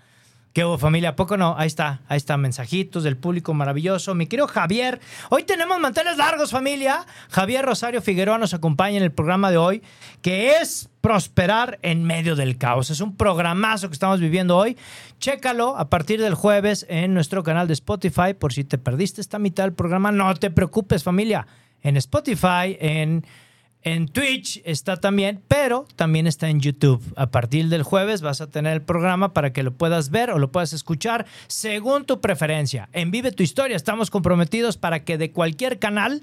¿Qué hubo familia? ¿A poco no? Ahí está, ahí está, mensajitos del público maravilloso. Mi querido Javier, hoy tenemos manteles largos familia. Javier Rosario Figueroa nos acompaña en el programa de hoy, que es Prosperar en medio del caos. Es un programazo que estamos viviendo hoy. Chécalo a partir del jueves en nuestro canal de Spotify. Por si te perdiste esta mitad del programa, no te preocupes familia. En Spotify, en en Twitch está también, pero también está en YouTube. A partir del jueves vas a tener el programa para que lo puedas ver o lo puedas escuchar según tu preferencia. En Vive tu Historia estamos comprometidos para que de cualquier canal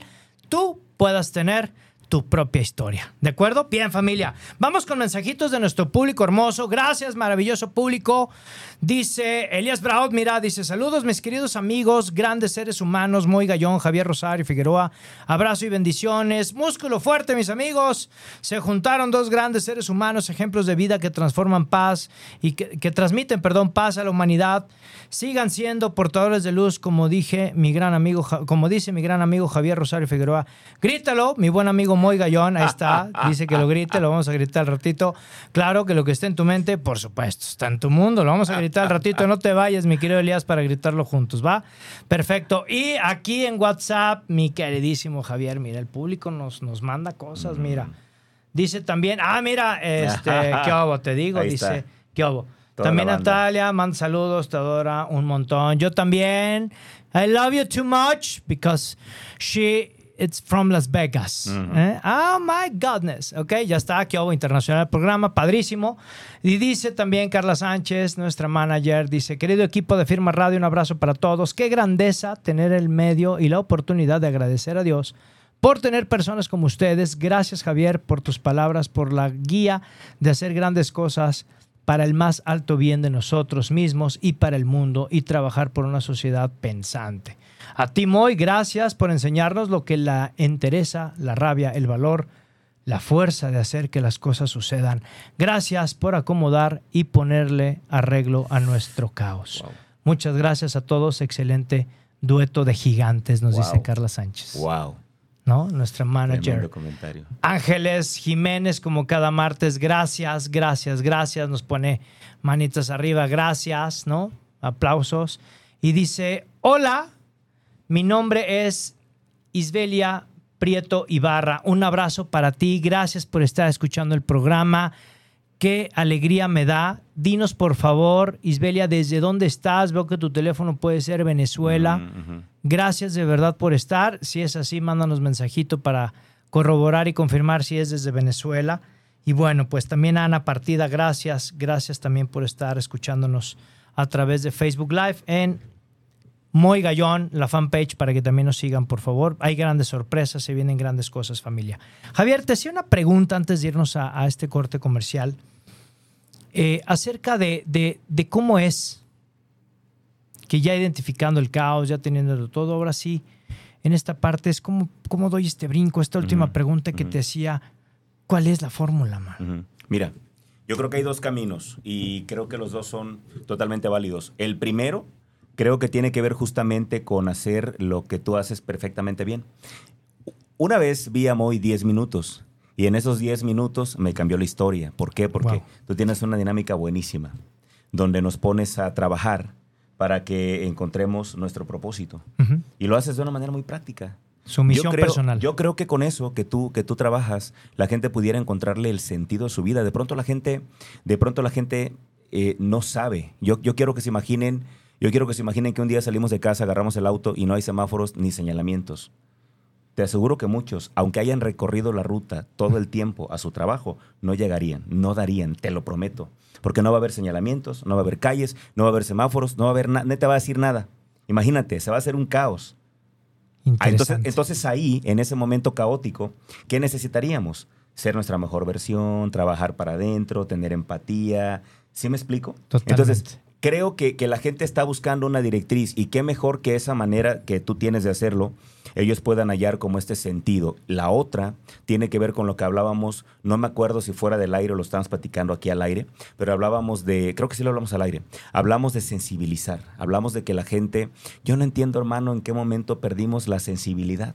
tú puedas tener tu propia historia. ¿De acuerdo? Bien, familia. Vamos con mensajitos de nuestro público hermoso. Gracias, maravilloso público. Dice Elías Braud, mira, dice, saludos mis queridos amigos, grandes seres humanos, Muy Gallón, Javier Rosario, Figueroa, abrazo y bendiciones, músculo fuerte mis amigos, se juntaron dos grandes seres humanos, ejemplos de vida que transforman paz y que, transmiten, perdón, paz a la humanidad, sigan siendo portadores de luz, como dije mi gran amigo, como dice mi gran amigo Javier Rosario Figueroa, grítalo, mi buen amigo Moy Gallón, ahí está, dice que lo grite, lo vamos a gritar al ratito, claro que lo que esté en tu mente, por supuesto, está en tu mundo, lo vamos a gritar al ratito. No te vayas, mi querido Elías, para gritarlo juntos, ¿va? Perfecto. Y aquí en WhatsApp, mi queridísimo Javier, mira, el público nos, nos manda cosas, mira. Dice también, ah, mira, este, qué obo, te digo, dice, qué obo. también Natalia, manda saludos, te adora un montón. Yo también. I love you too much because she it's from Las Vegas. ¿eh? Oh my goodness. Ok, ya está. Aquí hubo internacional el programa, padrísimo. Y dice también Carla Sánchez, nuestra manager, dice: Querido equipo de Firma Radio, un abrazo para todos. Qué grandeza tener el medio y la oportunidad de agradecer a Dios por tener personas como ustedes. Gracias, Javier, por tus palabras, por la guía de hacer grandes cosas para el más alto bien de nosotros mismos y para el mundo y trabajar por una sociedad pensante. A ti, Moy, gracias por enseñarnos lo que la interesa, la rabia, el valor, la fuerza de hacer que las cosas sucedan. Gracias por acomodar y ponerle arreglo a nuestro caos. Muchas gracias a todos. Excelente dueto de gigantes, nos dice Carla Sánchez. Wow. ¿No? Nuestra manager. Ángeles Jiménez, como cada martes, gracias, gracias, gracias. Nos pone manitas arriba, gracias, ¿no? Aplausos. Y dice, hola, mi nombre es Isbelia Prieto Ibarra. Un abrazo para ti. Gracias por estar escuchando el programa. Qué alegría me da. Dinos, por favor, Isbelia, ¿desde dónde estás? Veo que tu teléfono puede ser Venezuela. Mm, Gracias de verdad por estar. Si es así, mándanos mensajito para corroborar y confirmar si es desde Venezuela. Y bueno, pues también Ana Partida, gracias. Gracias también por estar escuchándonos a través de Facebook Live en muy Gallón, la fanpage, para que también nos sigan, por favor. Hay grandes sorpresas, se vienen grandes cosas, familia. Javier, te hacía una pregunta antes de irnos a, este corte comercial eh, acerca de, de, cómo es que ya identificando el caos, ya teniendo todo, ahora sí, en esta parte es cómo, cómo doy este brinco, esta última pregunta que te hacía, ¿cuál es la fórmula, man? Mira, yo creo que hay dos caminos y creo que los dos son totalmente válidos. El primero creo que tiene que ver justamente con hacer lo que tú haces perfectamente bien. Una vez vi a Moy 10 minutos y en esos 10 minutos me cambió la historia. ¿Por qué? Porque tú tienes una dinámica buenísima donde nos pones a trabajar para que encontremos nuestro propósito. Y lo haces de una manera muy práctica. Su misión yo creo, personal. Yo creo que con eso que tú, que tú trabajas, la gente pudiera encontrarle el sentido a su vida. De pronto la gente, de pronto la gente eh, no sabe. Yo, yo quiero que se imaginen, yo quiero que se imaginen que un día salimos de casa, agarramos el auto y no hay semáforos ni señalamientos. Te aseguro que muchos, aunque hayan recorrido la ruta todo el tiempo a su trabajo, no llegarían, no darían, te lo prometo. Porque no va a haber señalamientos, no va a haber calles, no va a haber semáforos, no va a haber nada, no te va a decir nada. Imagínate, se va a hacer un caos. Ah, entonces, ahí, en ese momento caótico, ¿qué necesitaríamos? Ser nuestra mejor versión, trabajar para adentro, tener empatía. ¿Sí me explico? Totalmente. Entonces, creo que, que la gente está buscando una directriz y qué mejor que esa manera que tú tienes de hacerlo, ellos puedan hallar como este sentido. La otra tiene que ver con lo que hablábamos, no me acuerdo si fuera del aire o lo estábamos platicando aquí al aire, pero hablábamos de, creo que sí lo hablamos al aire, hablamos de sensibilizar, hablamos de que la gente, yo no entiendo hermano en qué momento perdimos la sensibilidad.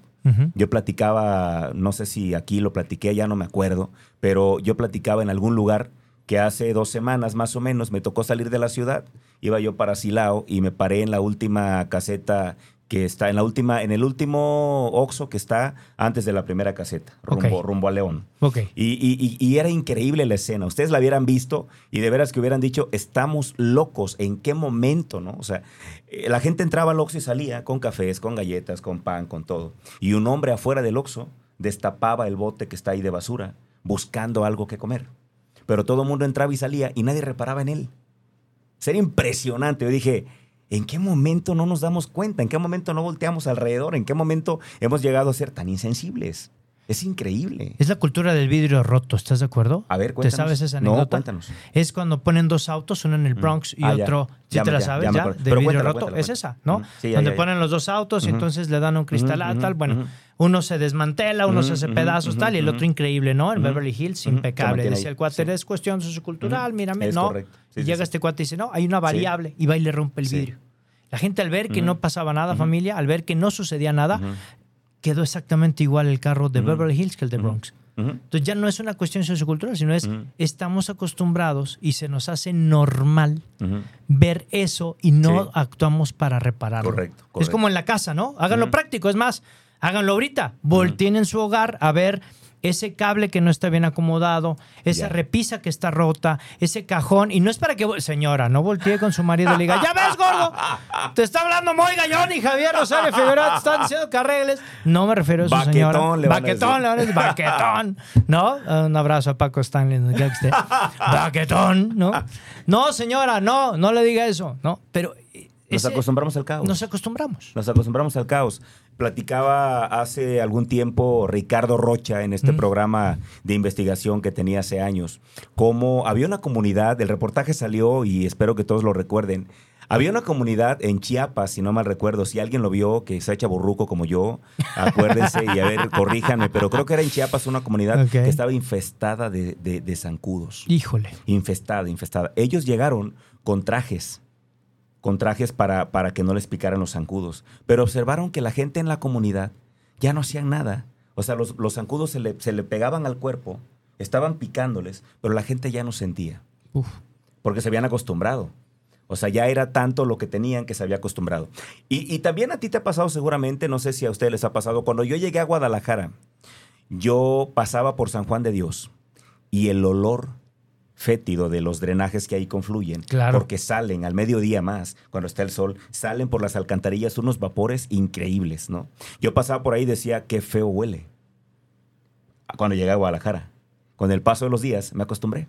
Yo platicaba, no sé si aquí lo platiqué, ya no me acuerdo, pero yo platicaba en algún lugar que hace dos semanas más o menos me tocó salir de la ciudad, iba yo para Silao y me paré en la última caseta que está, en la última, en el último Oxxo que está antes de la primera caseta, rumbo, rumbo a León. Ok. Y, y- y- y era increíble la escena. Ustedes la hubieran visto y de veras que hubieran dicho, estamos locos. ¿En qué momento? no? O sea, eh, la gente entraba al Oxxo y salía con cafés, con galletas, con pan, con todo. Y un hombre afuera del Oxxo destapaba el bote que está ahí de basura buscando algo que comer. Pero todo el mundo entraba y salía y nadie reparaba en él. Sería impresionante. Yo dije, ¿en qué momento no nos damos cuenta? ¿En qué momento no volteamos alrededor? ¿En qué momento hemos llegado a ser tan insensibles? Es increíble. Es la cultura del vidrio roto, ¿estás de acuerdo? A ver, ¿Te cuéntanos. sabes esa No, anécdota? cuéntanos. Es cuando ponen dos autos, uno en el Bronx y Ah, otro, ¿sí Ya te me- la sabes ya. De vidrio roto. es esa, ¿no? Sí, ya, donde ponen los dos autos y entonces le dan un cristal, tal. Bueno, uno se desmantela, uno se hace pedazos, tal, y el otro increíble, ¿no? En. Beverly Hills, impecable. Decía ahí. el cuate, Sí. es cuestión sociocultural, mírame. Es no. correcto. Sí, y sí, llega sí. este cuate y dice, no, hay una variable. Y va y le rompe el Sí. vidrio. La gente al ver que no pasaba nada, familia, al ver que no sucedía nada, quedó exactamente igual el carro de. Beverly Hills que el de. Bronx. Entonces ya no es una cuestión sociocultural, sino es estamos acostumbrados y se nos hace normal ver eso y no Sí. actuamos para repararlo. Correcto, Es correcto. como en la casa, ¿no? Háganlo práctico, es más, háganlo ahorita. Volteen en su hogar a ver ese cable que no está bien acomodado, esa repisa que está rota, ese cajón. Y no es para que, señora, no voltee con su marido y le diga, ya ves, gordo, te está hablando Moy Gallón y Javier Rosario Figueroa, te están diciendo que arregles. No me refiero a eso, Baquetón, señora. le Baquetón, le van a decir, baquetón, ¿no? Un abrazo a Paco Stanley. Baquetón, ¿no? No, señora, no, no le diga eso, ¿no? Pero eh, Nos acostumbramos al caos. nos acostumbramos. Nos acostumbramos al caos. Platicaba hace algún tiempo Ricardo Rocha en este Mm. programa de investigación que tenía hace años, cómo había una comunidad, el reportaje salió y espero que todos lo recuerden. Había una comunidad en Chiapas, si no mal recuerdo, si alguien lo vio, que se echa burruco como yo, acuérdense y a ver, corríjanme, pero creo que era en Chiapas una comunidad que estaba infestada de, de- de zancudos Híjole. infestada, infestada. Ellos llegaron con trajes, con trajes para, para que no les picaran los zancudos, pero observaron que la gente en la comunidad ya no hacían nada. O sea, los, los zancudos se le, se le pegaban al cuerpo, estaban picándoles, pero la gente ya no sentía, Uf. porque se habían acostumbrado. O sea, ya era tanto lo que tenían que se había acostumbrado. Y, y también a ti te ha pasado seguramente, no sé si a ustedes les ha pasado, cuando yo llegué a Guadalajara, yo pasaba por San Juan de Dios y el olor fétido de los drenajes que ahí confluyen, Claro. porque salen al mediodía más, cuando está el sol, salen por las alcantarillas unos vapores increíbles, ¿no? Yo pasaba por ahí y decía, qué feo huele. Cuando llegué a Guadalajara. Con el paso de los días me acostumbré.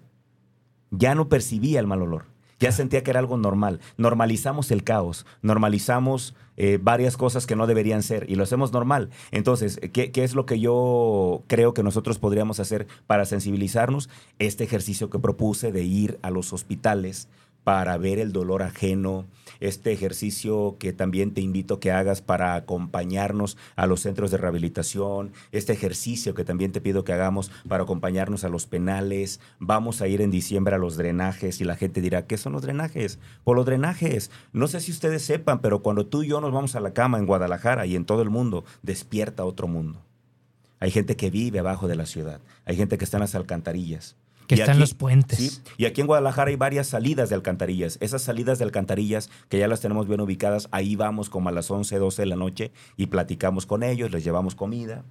Ya no percibía el mal olor. Ya sentía que era algo normal. Normalizamos el caos, normalizamos eh, varias cosas que no deberían ser y lo hacemos normal. Entonces, ¿qué, qué es lo que yo creo que nosotros podríamos hacer para sensibilizarnos? Este ejercicio que propuse de ir a los hospitales para ver el dolor ajeno, este ejercicio que también te invito que hagas para acompañarnos a los centros de rehabilitación, este ejercicio que también te pido que hagamos para acompañarnos a los penales, vamos a ir en diciembre a los drenajes y la gente dirá, ¿qué son los drenajes? Por los drenajes, no sé si ustedes sepan, pero cuando tú y yo nos vamos a la cama en Guadalajara y en todo el mundo, despierta otro mundo. Hay gente que vive abajo de la ciudad, hay gente que está en las alcantarillas. Que Y está en aquí- los puentes. Sí, y aquí en Guadalajara hay varias salidas de alcantarillas. Esas salidas de alcantarillas, que ya las tenemos bien ubicadas, ahí vamos como a las 11, 12 de la noche y platicamos con ellos, les llevamos comida.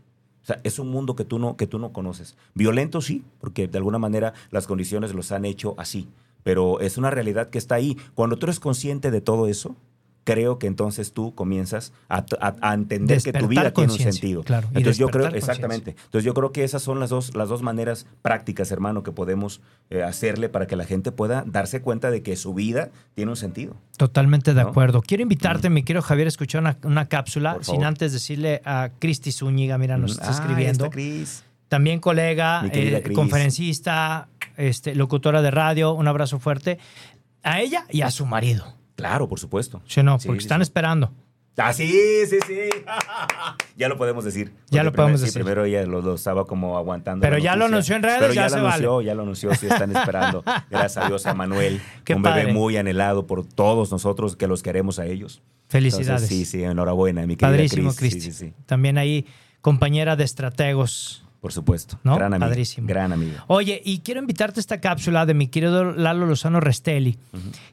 O sea, es un mundo que tú no, que tú no conoces. Violento sí, porque de alguna manera las condiciones los han hecho así. Pero es una realidad que está ahí. Cuando tú eres consciente de todo eso, creo que entonces tú comienzas a, a- a entender que tu vida tiene un sentido. claro, Entonces yo creo, exactamente. Entonces yo creo que esas son las dos, las dos maneras prácticas, hermano, que podemos eh, hacerle para que la gente pueda darse cuenta de que su vida tiene un sentido. Totalmente de ¿No? acuerdo. Quiero invitarte, mi querido Javier, a escuchar una, una cápsula, sin antes decirle a Cristi Zúñiga, mira, nos está Ah, escribiendo. está Cris. También colega, eh, conferencista, este, locutora de radio, un abrazo fuerte a ella y a su marido. Claro, por supuesto. ¿Sí no? Porque sí, están sí. esperando. Ah, sí, sí, sí. ya lo podemos decir. Ya lo podemos sí, decir. primero ella lo, lo estaba como aguantando. Pero ya lo anunció en redes, Pero ya ya, se lo anunció, vale. ya lo anunció, sí están esperando. Gracias a Dios a Manuel. Qué un padre. bebé muy anhelado por todos nosotros que los queremos a ellos. Felicidades. Entonces, sí, sí, enhorabuena, mi querida Padrísimo, Cris. Cristi. Sí, sí, sí, También ahí, compañera de estrategos. Por supuesto. ¿No? Gran amiga. Padrísimo. Gran amiga. Oye, y quiero invitarte a esta cápsula de mi querido Lalo Lozano Restelli,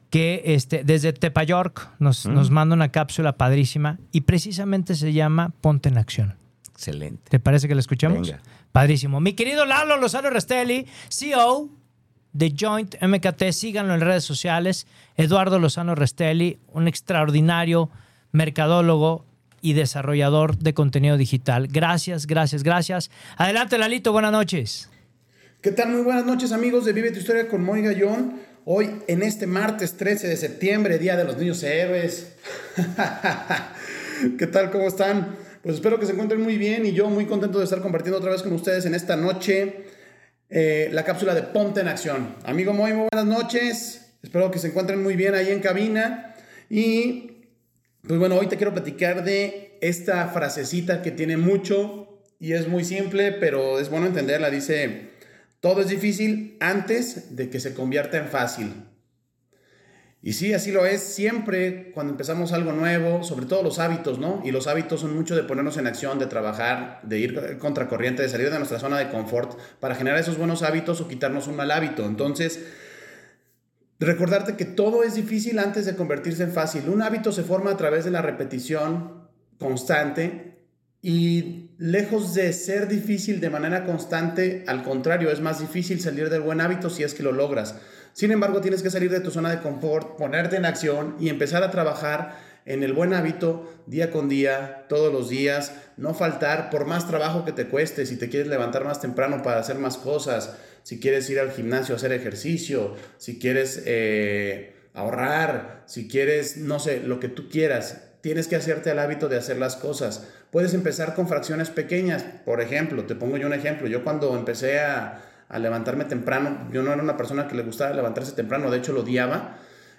que este, desde Tepayork nos, nos manda una cápsula padrísima y precisamente se llama Ponte en Acción. Excelente. ¿Te parece que la escuchamos? Venga. Padrísimo. Mi querido Lalo Lozano Restelli, CEO de Joint MKT, síganlo en redes sociales. Eduardo Lozano Restelli, un extraordinario mercadólogo y desarrollador de contenido digital. Gracias, gracias, gracias. Adelante, Lalito, buenas noches. ¿Qué tal? Muy buenas noches amigos de Vive tu Historia con Moy Gallón. Hoy en este martes 13 de septiembre, Día de los Niños Héroes. ¿Qué tal? ¿Cómo están? Pues espero que se encuentren muy bien y yo muy contento de estar compartiendo otra vez con ustedes en esta noche eh, la cápsula de Ponte en Acción. Amigo Moy, muy buenas noches. Espero que se encuentren muy bien ahí en cabina. Y pues bueno, hoy te quiero platicar de esta frasecita que tiene mucho y es muy simple, pero es bueno entenderla. Dice, todo es difícil antes de que se convierta en fácil. Y sí, así lo es siempre cuando empezamos algo nuevo, sobre todo los hábitos, ¿no? Y los hábitos son mucho de ponernos en acción, de trabajar, de ir contracorriente, de salir de nuestra zona de confort para generar esos buenos hábitos o quitarnos un mal hábito. Entonces, recordarte que todo es difícil antes de convertirse en fácil. Un hábito se forma a través de la repetición constante y lejos de ser difícil de manera constante, al contrario, es más difícil salir del buen hábito si es que lo logras. Sin embargo, tienes que salir de tu zona de confort, ponerte en acción y empezar a trabajar en el buen hábito día con día, todos los días, no faltar por más trabajo que te cueste, si te quieres levantar más temprano para hacer más cosas, si quieres ir al gimnasio a hacer ejercicio, si quieres eh, ahorrar, si quieres, no sé, lo que tú quieras, tienes que hacerte el hábito de hacer las cosas. Puedes empezar con fracciones pequeñas, por ejemplo, te pongo yo un ejemplo, yo cuando empecé a, levantarme temprano, yo no era una persona que le gustaba levantarse temprano, de hecho lo odiaba.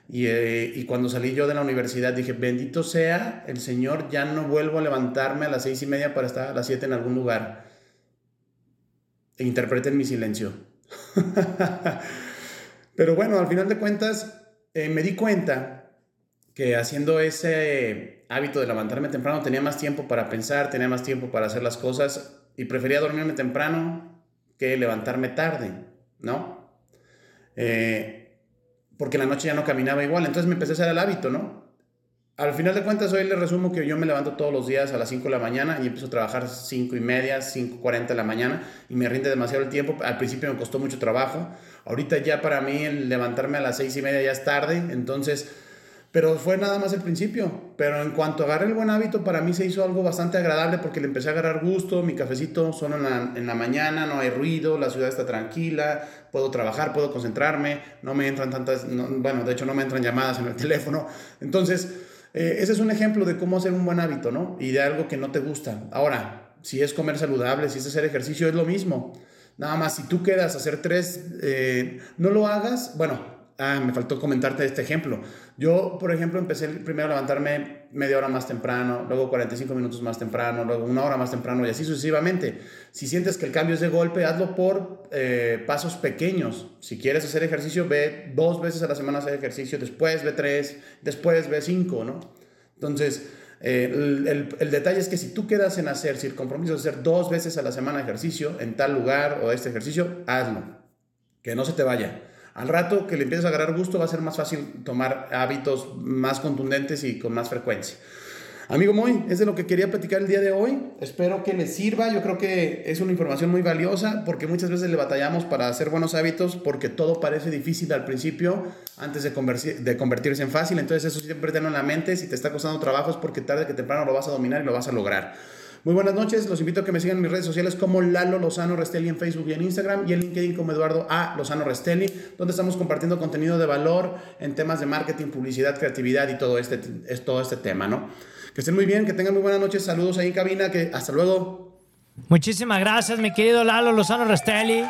Y, eh, y, cuando salí yo de la universidad dije, bendito sea el Señor, ya no vuelvo a levantarme a las seis y media para estar a las siete en algún lugar. E interpreten mi silencio. Pero bueno, al final de cuentas, eh, me di cuenta que haciendo ese hábito de levantarme temprano tenía más tiempo para pensar, tenía más tiempo para hacer las cosas y prefería dormirme temprano que levantarme tarde, ¿no? Eh, porque la noche ya no caminaba igual, entonces me empecé a hacer el hábito, ¿no? Al final de cuentas, hoy les resumo que yo me levanto todos los días a las 5 de la mañana y empiezo a trabajar 5 y media, 5.40 de la mañana y me rinde demasiado el tiempo. Al principio me costó mucho trabajo. Ahorita ya para mí el levantarme a las 6 y media ya es tarde, entonces... Pero fue nada más el principio. Pero en cuanto agarré el buen hábito, para mí se hizo algo bastante agradable porque le empecé a agarrar gusto. Mi cafecito solo en la, mañana, no hay ruido, la ciudad está tranquila, puedo trabajar, puedo concentrarme, no me entran tantas, no, bueno, de hecho no me entran llamadas en el teléfono. Entonces, eh, ese es un ejemplo de cómo hacer un buen hábito, ¿no? Y de algo que no te gusta. Ahora, si es comer saludable, si es hacer ejercicio, es lo mismo. Nada más, si tú quedas a hacer tres, eh, no lo hagas, bueno, Ah, me faltó comentarte este ejemplo. Yo, por ejemplo, empecé primero a levantarme media hora más temprano, luego 45 minutos más temprano, luego una hora más temprano y así sucesivamente. Si sientes que el cambio es de golpe, hazlo por eh, pasos pequeños. Si quieres hacer ejercicio, ve dos veces a la semana hacer ejercicio, después ve tres, después ve cinco, ¿no? Entonces, eh, el, el, detalle es que si tú quedas en hacer, si el compromiso es hacer dos veces a la semana ejercicio en tal lugar o este ejercicio, hazlo. que no se te vaya. Al rato que le empieces a agarrar gusto va a ser más fácil tomar hábitos más contundentes y con más frecuencia. Amigo Moy, es de lo que quería platicar el día de hoy. Espero que les sirva. Yo creo que es una información muy valiosa porque muchas veces le batallamos para hacer buenos hábitos porque todo parece difícil al principio antes de, convertirse en fácil. Entonces eso siempre tenlo en la mente. Si te está costando trabajo es porque tarde que temprano lo vas a dominar y lo vas a lograr. Muy buenas noches, los invito a que me sigan en mis redes sociales como Lalo Lozano Restelli en Facebook y en Instagram y en LinkedIn como Eduardo A. Lozano Restelli, donde estamos compartiendo contenido de valor en temas de marketing, publicidad, creatividad y todo este, es todo este tema, ¿no? Que estén muy bien, que tengan muy buenas noches, saludos ahí en cabina, que hasta luego. Muchísimas gracias, mi querido Lalo Lozano Restelli.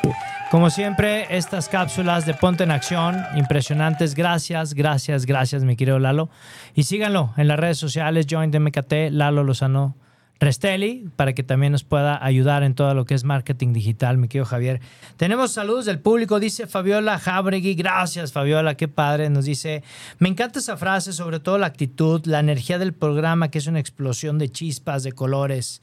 Como siempre, estas cápsulas de Ponte en Acción, impresionantes. Gracias, gracias, gracias, mi querido Lalo. Y síganlo en las redes sociales, Join MKT, Lalo Lozano Restelli para que también nos pueda ayudar en todo lo que es marketing digital, mi querido Javier. Tenemos saludos del público, dice Fabiola Jabregui. Gracias, Fabiola, qué padre. Nos dice, me encanta esa frase, sobre todo la actitud, la energía del programa, que es una explosión de chispas, de colores.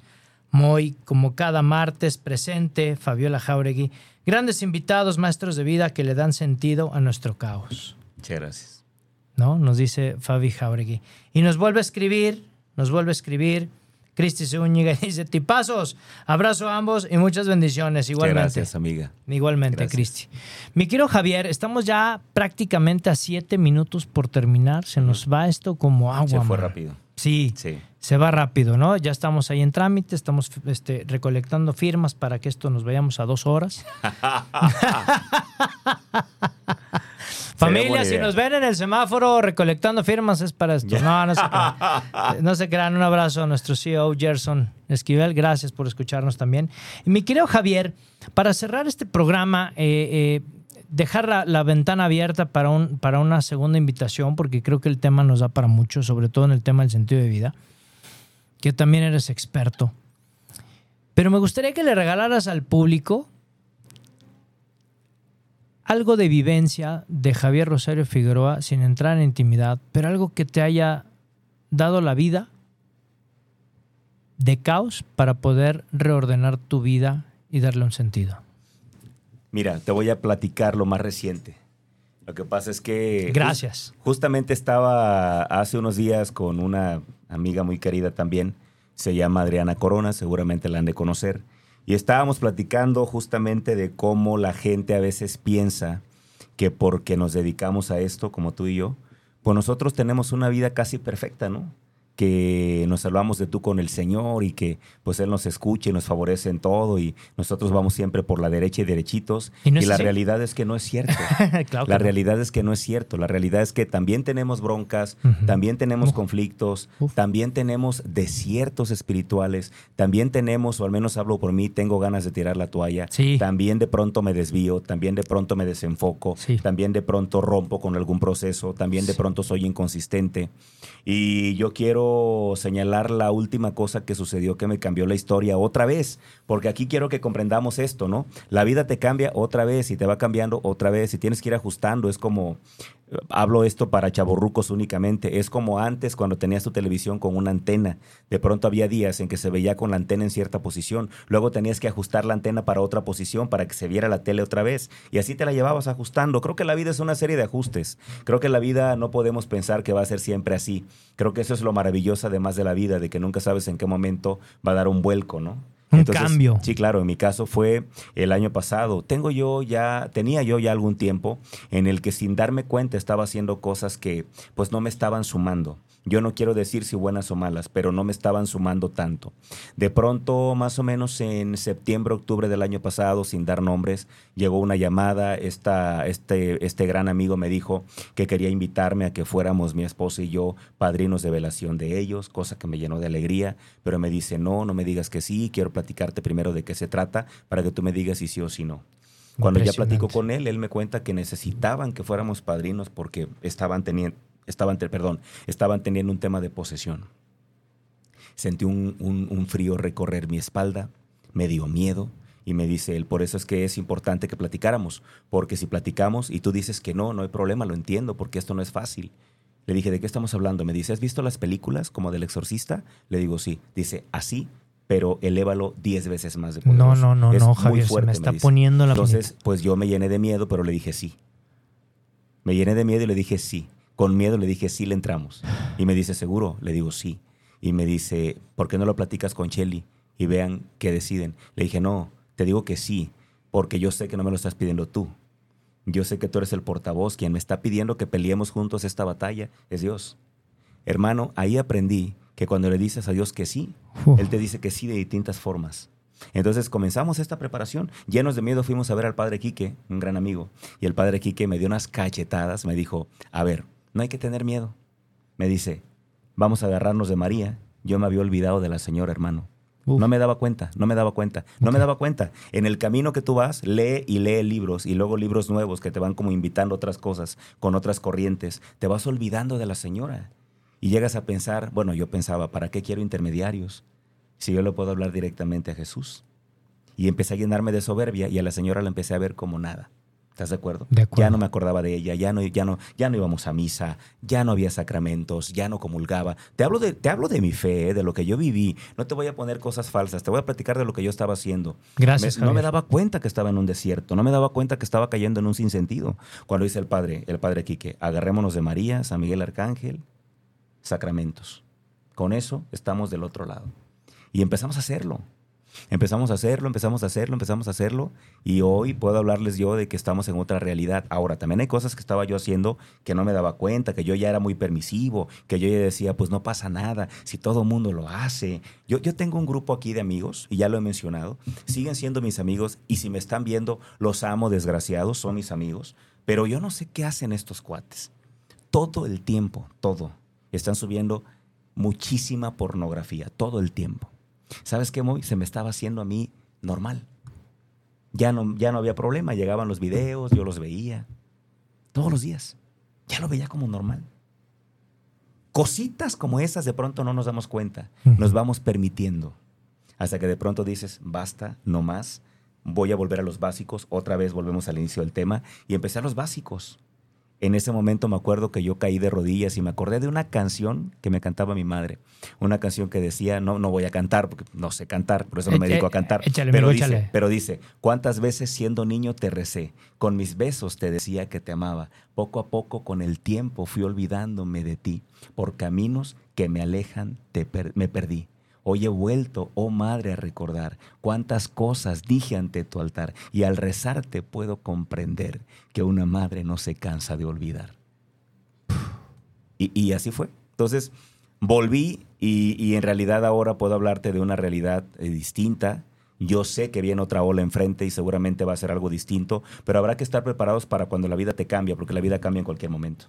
Muy como cada martes presente, Fabiola Jauregui. Grandes invitados, maestros de vida que le dan sentido a nuestro caos. Muchas gracias. ¿No? Nos dice Fabi Jauregui. Y nos vuelve a escribir, nos vuelve a escribir Cristi Zúñiga dice, tipazos, abrazo a ambos y muchas bendiciones. Igualmente. Gracias, amiga. Igualmente, Cristi. Mi querido Javier, estamos ya prácticamente a siete minutos por terminar. Se nos va esto como agua. Se fue rápido. Sí, sí, se va rápido, ¿no? Ya estamos ahí en trámite, estamos este, recolectando firmas para que esto nos vayamos a dos horas. Familia, si nos ven en el semáforo recolectando firmas es para esto. No, no se crean. No se crean. Un abrazo a nuestro CEO Gerson Esquivel. Gracias por escucharnos también. Y mi querido Javier, para cerrar este programa, eh, eh, dejar la, ventana abierta para, un, para una segunda invitación, porque creo que el tema nos da para mucho, sobre todo en el tema del sentido de vida, que también eres experto. Pero me gustaría que le regalaras al público algo de vivencia de Javier Rosario Figueroa sin entrar en intimidad, pero algo que te haya dado la vida de caos para poder reordenar tu vida y darle un sentido. Mira, te voy a platicar lo más reciente. Lo que pasa es que... Gracias. justamente estaba hace unos días con una amiga muy querida también, se llama Adriana Corona, seguramente la han de conocer. Y estábamos platicando justamente de cómo la gente a veces piensa que porque nos dedicamos a esto, como tú y yo, pues nosotros tenemos una vida casi perfecta, ¿no? Que nos salvamos de tú con el Señor y que pues Él nos escuche y nos favorece en todo y nosotros vamos siempre por la derecha y derechitos. Y, la realidad es que no es cierto. la realidad es que no es cierto. La realidad es que también tenemos broncas, también tenemos conflictos, también tenemos desiertos espirituales, también tenemos, o al menos hablo por mí, tengo ganas de tirar la toalla. También de pronto me desvío, también de pronto me desenfoco, también de pronto rompo con algún proceso, también de pronto soy inconsistente. Y yo quiero señalar la última cosa que sucedió que me cambió la historia otra vez, porque aquí quiero que comprendamos esto, ¿no? La vida te cambia otra vez y te va cambiando otra vez y tienes que ir ajustando. Es como, hablo esto para chaborrucos únicamente, es como antes cuando tenías tu televisión con una antena. De pronto había días en que se veía con la antena en cierta posición, luego tenías que ajustar la antena para otra posición para que se viera la tele otra vez y así te la llevabas ajustando. Creo que la vida es una serie de ajustes. Creo que la vida no podemos pensar que va a ser siempre así. Creo que eso es lo maravilloso además de la vida, de que nunca sabes en qué momento va a dar un vuelco, ¿no? Un cambio. Sí, claro, en mi caso fue el año pasado. Tengo yo ya, tenía yo ya algún tiempo en el que sin darme cuenta estaba haciendo cosas que pues no me estaban sumando. Yo no quiero decir si buenas o malas, pero no me estaban sumando tanto. De pronto, más o menos en septiembre, octubre del año pasado, sin dar nombres, llegó una llamada. Esta, este, este gran amigo me dijo que quería invitarme a que fuéramos mi esposa y yo padrinos de velación de ellos, cosa que me llenó de alegría, pero me dice, no, no me digas que sí, quiero platicarte primero de qué se trata para que tú me digas si sí o si no. Cuando ya platico con él, él me cuenta que necesitaban que fuéramos padrinos porque estaban teniendo estaban, perdón, estaban teniendo un tema de posesión. Sentí un, un, frío recorrer mi espalda, me dio miedo, y me dice él, por eso es que es importante que platicáramos, porque si platicamos y tú dices que no, no hay problema, lo entiendo, porque esto no es fácil. Le dije, ¿de qué estamos hablando? Me dice, ¿has visto las películas como del exorcista? Le digo, sí. Dice, así pero elévalo 10 veces más de No, poderoso. no, no, Es no, muy Javier, fuerte, me está poniendo la Entonces, pues yo me llené de miedo, pero le dije sí. Me llené de miedo y le dije sí. Con miedo le dije sí, le entramos. Y me dice, ¿seguro? Le digo sí. Y me dice, ¿por qué no lo platicas con Shelly? Y vean qué deciden. Le dije, no, te digo que sí, porque yo sé que no me lo estás pidiendo tú. Yo sé que tú eres el portavoz, quien me está pidiendo que peleemos juntos esta batalla es Dios. Hermano, ahí aprendí que cuando le dices a Dios que sí, Uf. Él te dice que sí de distintas formas. Entonces comenzamos esta preparación. Llenos de miedo fuimos a ver al padre Quique, un gran amigo. Y el padre Quique me dio unas cachetadas, me dijo, a ver, no hay que tener miedo. Me dice, vamos a agarrarnos de María. Yo me había olvidado de la señora, hermano. Uf. No me daba cuenta, no me daba cuenta, no me daba cuenta. En el camino que tú vas, lee y lee libros y luego libros nuevos que te van como invitando a otras cosas, con otras corrientes. Te vas olvidando de la señora. Y llegas a pensar, bueno, yo pensaba, ¿para qué quiero intermediarios? Si yo le puedo hablar directamente a Jesús. Y empecé a llenarme de soberbia y a la señora la empecé a ver como nada. ¿Estás de acuerdo? De acuerdo. Ya no me acordaba de ella, ya no, ya no, ya no íbamos a misa, ya no había sacramentos, ya no comulgaba. Te hablo de, te hablo de mi fe, eh, de lo que yo viví. No te voy a poner cosas falsas, te voy a platicar de lo que yo estaba haciendo. Gracias, Me- no me daba cuenta que estaba en un desierto, no me daba cuenta que estaba cayendo en un sinsentido. Cuando dice el padre, el padre Quique, agarrémonos de María, San Miguel Arcángel, sacramentos. Con eso estamos del otro lado. Y empezamos a hacerlo. Empezamos a hacerlo, empezamos a hacerlo, empezamos a hacerlo. Y hoy puedo hablarles yo de que estamos en otra realidad. Ahora, también hay cosas que estaba yo haciendo que no me daba cuenta, que yo ya era muy permisivo, que yo ya decía, pues no pasa nada, si todo mundo lo hace. Yo, yo tengo un grupo aquí de amigos, y ya lo he mencionado, siguen siendo mis amigos, y si me están viendo, los amo, desgraciados, son mis amigos. Pero yo no sé qué hacen estos cuates. Todo el tiempo, todo. Están subiendo muchísima pornografía, todo el tiempo. ¿Sabes qué, Moy? Se me estaba haciendo a mí normal. Ya no, ya no había problema, llegaban los videos, yo los veía. Todos los días. Ya lo veía como normal. Cositas como esas de pronto no nos damos cuenta. Nos vamos permitiendo. Hasta que de pronto dices, basta, no más. Voy a volver a los básicos. Otra vez volvemos al inicio del tema. Y empecé a los básicos. En ese momento me acuerdo que yo caí de rodillas y me acordé de una canción que me cantaba mi madre. Una canción que decía, no, no voy a cantar porque no sé cantar, por eso no me dedico a cantar. échale, pero, amigo, dice, échale. pero dice, ¿cuántas veces siendo niño te recé? Con mis besos te decía que te amaba. Poco a poco con el tiempo fui olvidándome de ti. Por caminos que me alejan te per- me perdí. Hoy he vuelto, oh madre, a recordar cuántas cosas dije ante tu altar y al rezarte puedo comprender que una madre no se cansa de olvidar. Y, así fue. Entonces, volví y, y en realidad ahora puedo hablarte de una realidad eh, distinta. Yo sé que viene otra ola enfrente y seguramente va a ser algo distinto, pero habrá que estar preparados para cuando la vida te cambia, porque la vida cambia en cualquier momento.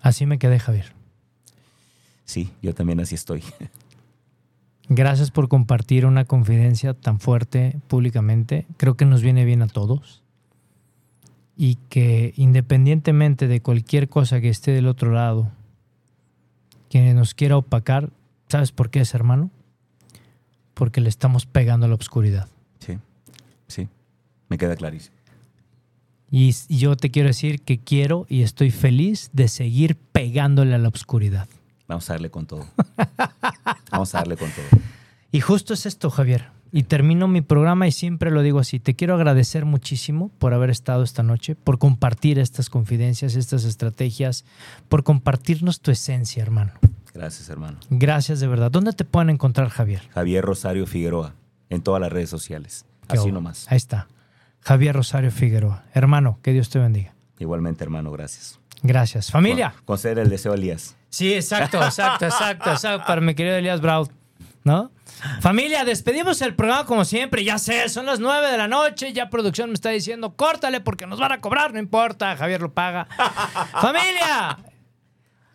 Así me quedé, Javier. Sí, yo también así estoy. Gracias por compartir una confidencia tan fuerte públicamente. Creo que nos viene bien a todos. Y que independientemente de cualquier cosa que esté del otro lado, quien nos quiera opacar, ¿sabes por qué es, hermano? Porque le estamos pegando a la oscuridad. Sí, sí, me queda clarísimo. Y yo te quiero decir que quiero y estoy feliz de seguir pegándole a la oscuridad. Vamos a darle con todo. Vamos a darle con todo. Y justo es esto, Javier. Y termino mi programa y siempre lo digo así. Te quiero agradecer muchísimo por haber estado esta noche, por compartir estas confidencias, estas estrategias, por compartirnos tu esencia, hermano. Gracias, hermano. Gracias de verdad. ¿Dónde te pueden encontrar, Javier? Javier Rosario Figueroa, en todas las redes sociales. Qué Así nomás. Ahí está. Javier Rosario Figueroa. Hermano, que Dios te bendiga. Igualmente, hermano, gracias. Gracias. Familia. Con- Conceder el deseo a Elías. Sí, exacto, exacto, exacto, exacto, para mi querido Elías Braud, ¿no? Familia, despedimos el programa como siempre, ya sé, son las 9 de la noche, ya producción me está diciendo, córtale porque nos van a cobrar, no importa, Javier lo paga. Familia,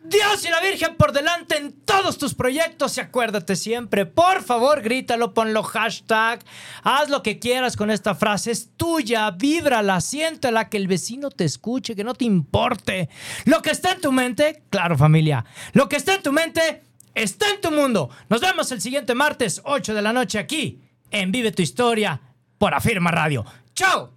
Dios y la Virgen por delante en todos tus proyectos y acuérdate siempre, por favor, grítalo, ponlo hashtag, haz lo que quieras con esta frase, es tuya, víbrala, siéntela, que el vecino te escuche, que no te importe. Lo que está en tu mente, claro familia, lo que está en tu mente está en tu mundo. Nos vemos el siguiente martes, 8 de la noche aquí, en Vive tu Historia, por Afirma Radio. ¡Chao!